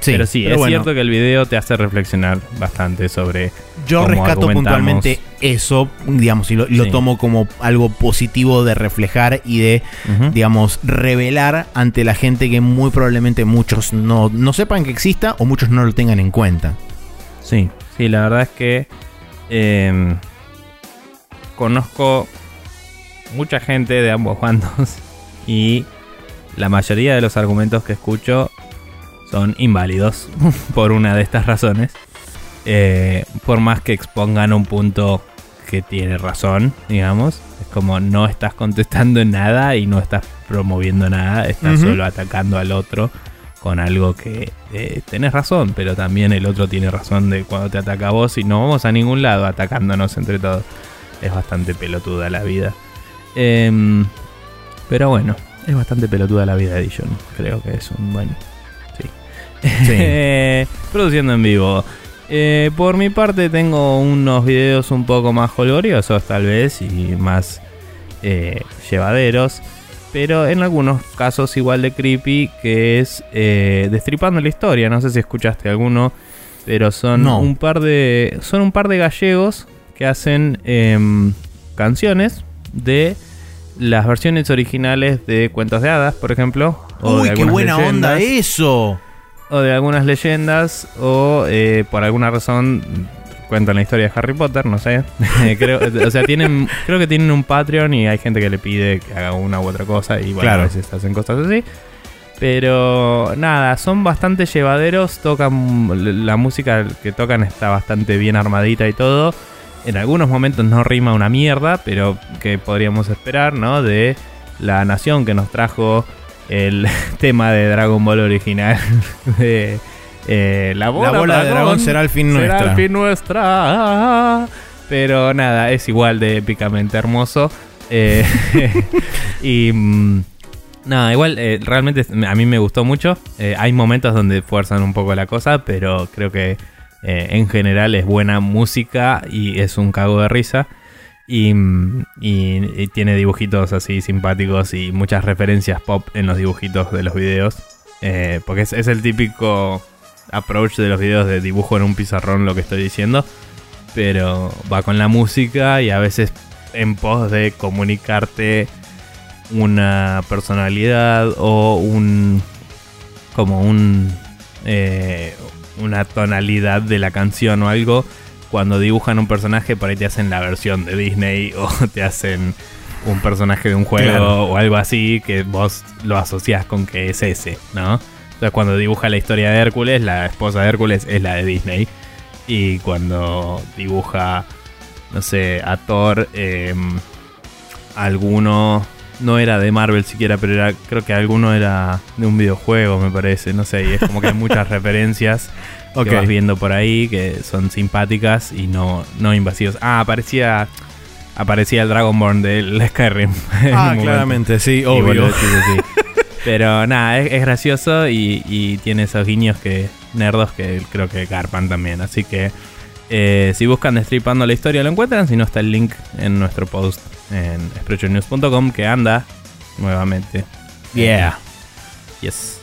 Sí, pero sí, pero es bueno, cierto que el video te hace reflexionar bastante sobre Yo cómo rescato puntualmente eso, digamos, y lo, lo tomo como algo positivo de reflejar y de, digamos, revelar ante la gente que muy probablemente muchos no, no sepan que exista o muchos no lo tengan en cuenta. Sí, sí, la verdad es que eh, conozco mucha gente de ambos bandos y la mayoría de los argumentos que escucho son inválidos por una de estas razones. Eh, por más que expongan un punto que tiene razón, digamos, es como no estás contestando en nada y no estás promoviendo nada, estás solo atacando al otro con algo que eh, tenés razón, pero también el otro tiene razón de cuando te ataca a vos y no vamos a ningún lado atacándonos entre todos. Es bastante pelotuda la vida. Em, pero bueno, es bastante pelotuda la vida Edition. Creo que es un buen... Sí. Produciendo en vivo. Eh, por mi parte tengo unos videos un poco más jolgoriosos tal vez y más eh, llevaderos. Pero en algunos casos igual de creepy que es eh, Destripando la Historia. No sé si escuchaste alguno. Pero son No. un par de. Son un par de gallegos que hacen em, canciones de las versiones originales de cuentos de hadas, por ejemplo. o de Uy, qué buena onda eso. O de algunas leyendas o eh, por alguna razón cuentan la historia de Harry Potter, no sé. creo, o sea, tienen, creo que tienen un Patreon y hay gente que le pide que haga una u otra cosa y bueno, Claro. a veces hacen cosas así. Pero nada, son bastante llevaderos, tocan la música que tocan está bastante bien armadita y todo. En algunos momentos no rima una mierda, pero que podríamos esperar, ¿no? De La Nación que nos trajo el tema de Dragon Ball original de eh, la bola, La bola de dragón será el fin será nuestra. el fin nuestra. Pero nada, es igual de épicamente hermoso. Eh, y mm, nada, igual eh, realmente a mí me gustó mucho. Eh, hay momentos donde fuerzan un poco la cosa, pero creo que eh, en general es buena música y es un cago de risa. Y, tiene dibujitos así simpáticos y muchas referencias pop en los dibujitos de los videos. Eh, porque es, es el típico approach de los videos de dibujo en un pizarrón, lo que estoy diciendo. Pero va con la música y a veces en pos de comunicarte una personalidad o un. como un. eh, una tonalidad de la canción o algo. Cuando dibujan un personaje, por ahí te hacen la versión de Disney o te hacen un personaje de un juego Claro. o algo así que vos lo asociás con que es ese, ¿no? Entonces cuando dibuja la historia de Hércules, la esposa de Hércules es la de Disney. Y cuando dibuja, no sé, a Thor, eh, alguno no era de Marvel siquiera, pero era, creo que alguno era de un videojuego, me parece, no sé, y es como que hay muchas referencias Ok. que vas viendo por ahí que son simpáticas y no, no invasivos. Ah, aparecía aparecía el Dragonborn del Skyrim. Ah, claramente, sí, obvio. Pero nada, es, es gracioso y, y tiene esos guiños que nerdos que creo que garpan también. Así que eh, si buscan Destripando la historia lo encuentran. Si no, está el link en nuestro post en sprechonews.com que anda nuevamente. Yeah. Yes.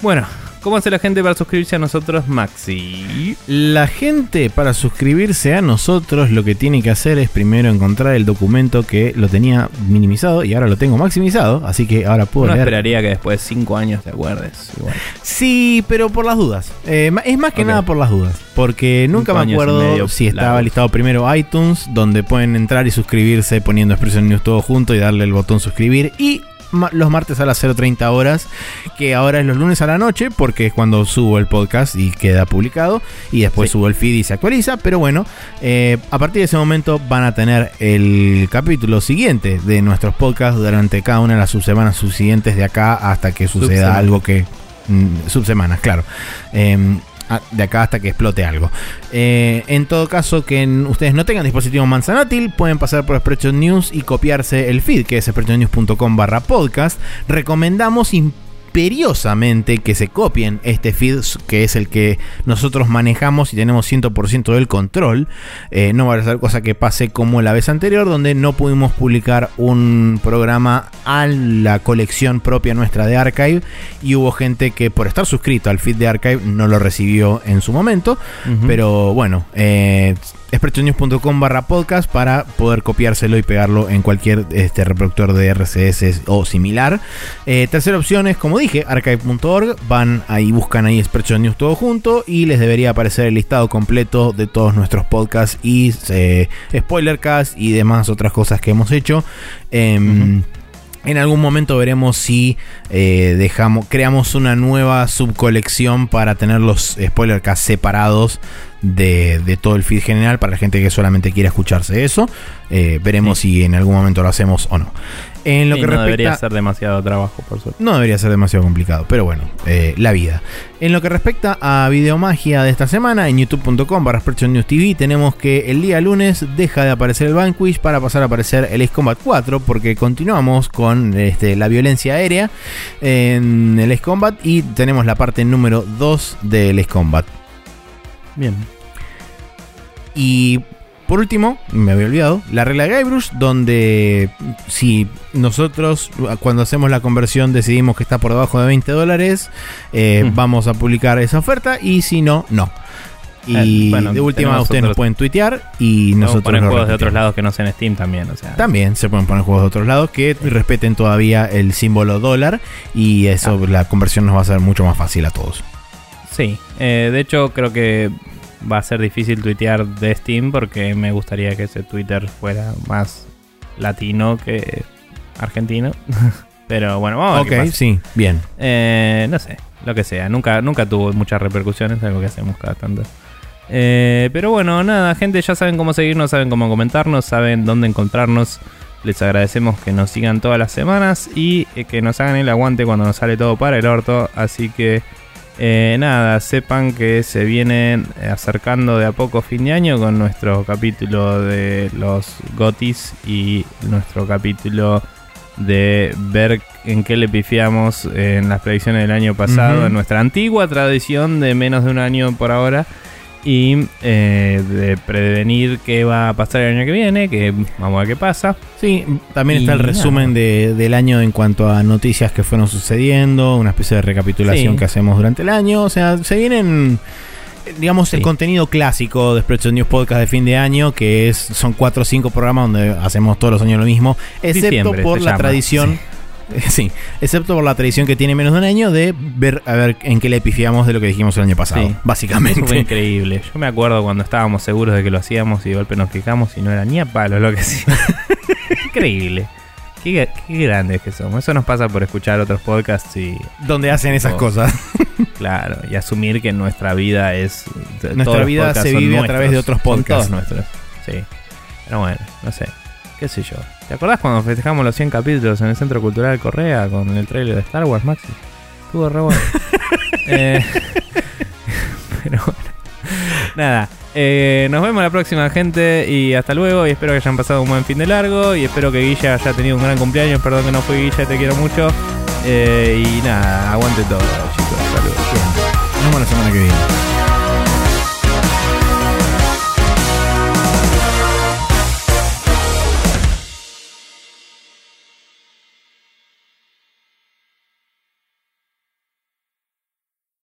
Bueno, ¿cómo hace la gente para suscribirse a nosotros, Maxi? La gente para suscribirse a nosotros lo que tiene que hacer es primero encontrar el documento que lo tenía minimizado y ahora lo tengo maximizado, así que ahora puedo Uno leer. esperaría que después de 5 años te acuerdes. Igual. Sí, pero por las dudas. Eh, es más que nada por las dudas. Porque nunca me acuerdo si estaba listado primero iTunes, donde pueden entrar y suscribirse poniendo Expression News todo junto y darle el botón suscribir. Y los martes a las 0.30 horas, que ahora es los lunes a la noche, porque es cuando subo el podcast y queda publicado. Y después Sí. subo el feed y se actualiza. Pero bueno, eh, a partir de ese momento van a tener el capítulo siguiente de nuestros podcasts durante cada una de las subsemanas subsiguientes de acá hasta que suceda algo que mm, subsemanas, claro. Eh, a- de acá hasta que explote algo. Eh, en todo caso, que ustedes no tengan dispositivo manzanátil, pueden pasar por Spreadshot News y copiarse el feed, que es spreadshotnews.com barra podcast. Recomendamos imperiosamente que se copien este feed, que es el que nosotros manejamos y tenemos 100% del control. Eh, no va a ser cosa que pase como la vez anterior, donde no pudimos publicar un programa a la colección propia nuestra de Archive y hubo gente que por estar suscrito al feed de Archive no lo recibió en su momento. Pero bueno, eh, expressionnews.com barra podcast para poder copiárselo y pegarlo en cualquier este, reproductor de RCS o similar. Eh, tercera opción es, como dije, archive.org. Van ahí, buscan ahí Expression News todo junto y les debería aparecer el listado completo de todos nuestros podcasts y eh, spoilercast y demás otras cosas que hemos hecho. Em. En algún momento veremos si eh, dejamos, creamos una nueva subcolección para tener los spoilercasts separados de, de todo el feed general para la gente que solamente quiera escucharse eso. Eh, veremos si en algún momento lo hacemos o no. En lo Sí, que no debería ser demasiado trabajo, por suerte. no debería ser demasiado complicado, pero bueno, eh, la vida. En lo que respecta a Videomagia de esta semana, en youtube.com barra News TV tenemos que el día lunes deja de aparecer el Vanquish para pasar a aparecer el Ace Combat 4, porque continuamos con este, la violencia aérea en el Ace Combat y tenemos la parte número 2 del Ace Combat. Bien. Y por último, me había olvidado, la regla de Guybrush, donde si nosotros cuando hacemos la conversión decidimos que está por debajo de 20 dólares, eh, Mm. vamos a publicar esa oferta y si no, no. Y Eh, bueno, de última ustedes nos pueden tuitear y Nosotros poner juegos de otros lados que no sean Steam también, o sea. También se pueden poner juegos de otros lados que respeten todavía el símbolo dólar y eso Ah. la conversión nos va a ser mucho más fácil a todos. Sí, eh, de hecho creo que va a ser difícil tuitear de Steam porque me gustaría que ese Twitter fuera más latino que argentino. Pero bueno, vamos a ver ok, qué pasa. sí, bien. Eh, no sé, lo que sea. Nunca, nunca tuvo muchas repercusiones, algo que hacemos cada tanto. Eh, pero bueno, nada, gente, ya saben cómo seguirnos, saben cómo comentarnos, saben dónde encontrarnos Les agradecemos que nos sigan todas las semanas y eh, que nos hagan el aguante cuando nos sale todo para el orto. Así que eh, nada, sepan que se vienen acercando de a poco fin de año con nuestro capítulo de los gotis y nuestro capítulo de ver en qué le pifiamos en las predicciones del año pasado, en nuestra antigua tradición de menos de un año por ahora. Y eh, de prevenir qué va a pasar el año que viene, que vamos a ver qué pasa. Sí, también está el resumen de- del año en cuanto a noticias que fueron sucediendo, una especie de recapitulación Sí. que hacemos durante el año. O sea, se vienen, digamos, el contenido clásico de Spreadshot News Podcast de fin de año, que es son cuatro o cinco programas donde hacemos todos los años lo mismo, excepto Diciembre por la llama, tradición. Sí, excepto por la tradición que tiene menos de un año de ver a ver en qué le pifiamos de lo que dijimos el año pasado, Sí. Eso fue básicamente. increíble. Yo me acuerdo cuando estábamos seguros de que lo hacíamos y de golpe nos quejamos y no era ni a palo lo que hacíamos. increíble. Qué, qué grandes que somos. Eso nos pasa por escuchar otros podcasts y, Donde hacen esas cosas. claro, y asumir que nuestra vida es. Nuestra vida se son vive a través de otros son podcasts. todos nuestros. Sí. Pero bueno, no sé. ¿Qué sé yo? ¿Te acordás cuando festejamos los 100 capítulos en el Centro Cultural Correa con el trailer de Star Wars, Maxi? Estuvo re bueno. Eh, pero bueno. Nada. eh, nos vemos la próxima, gente. Y hasta luego. Y espero que hayan pasado un buen fin de largo. Y espero que Guilla haya tenido un gran cumpleaños. Perdón que no fue Guilla, te quiero mucho. Eh, y nada, aguante todo, chicos. Saludos. Nos vemos la semana que viene.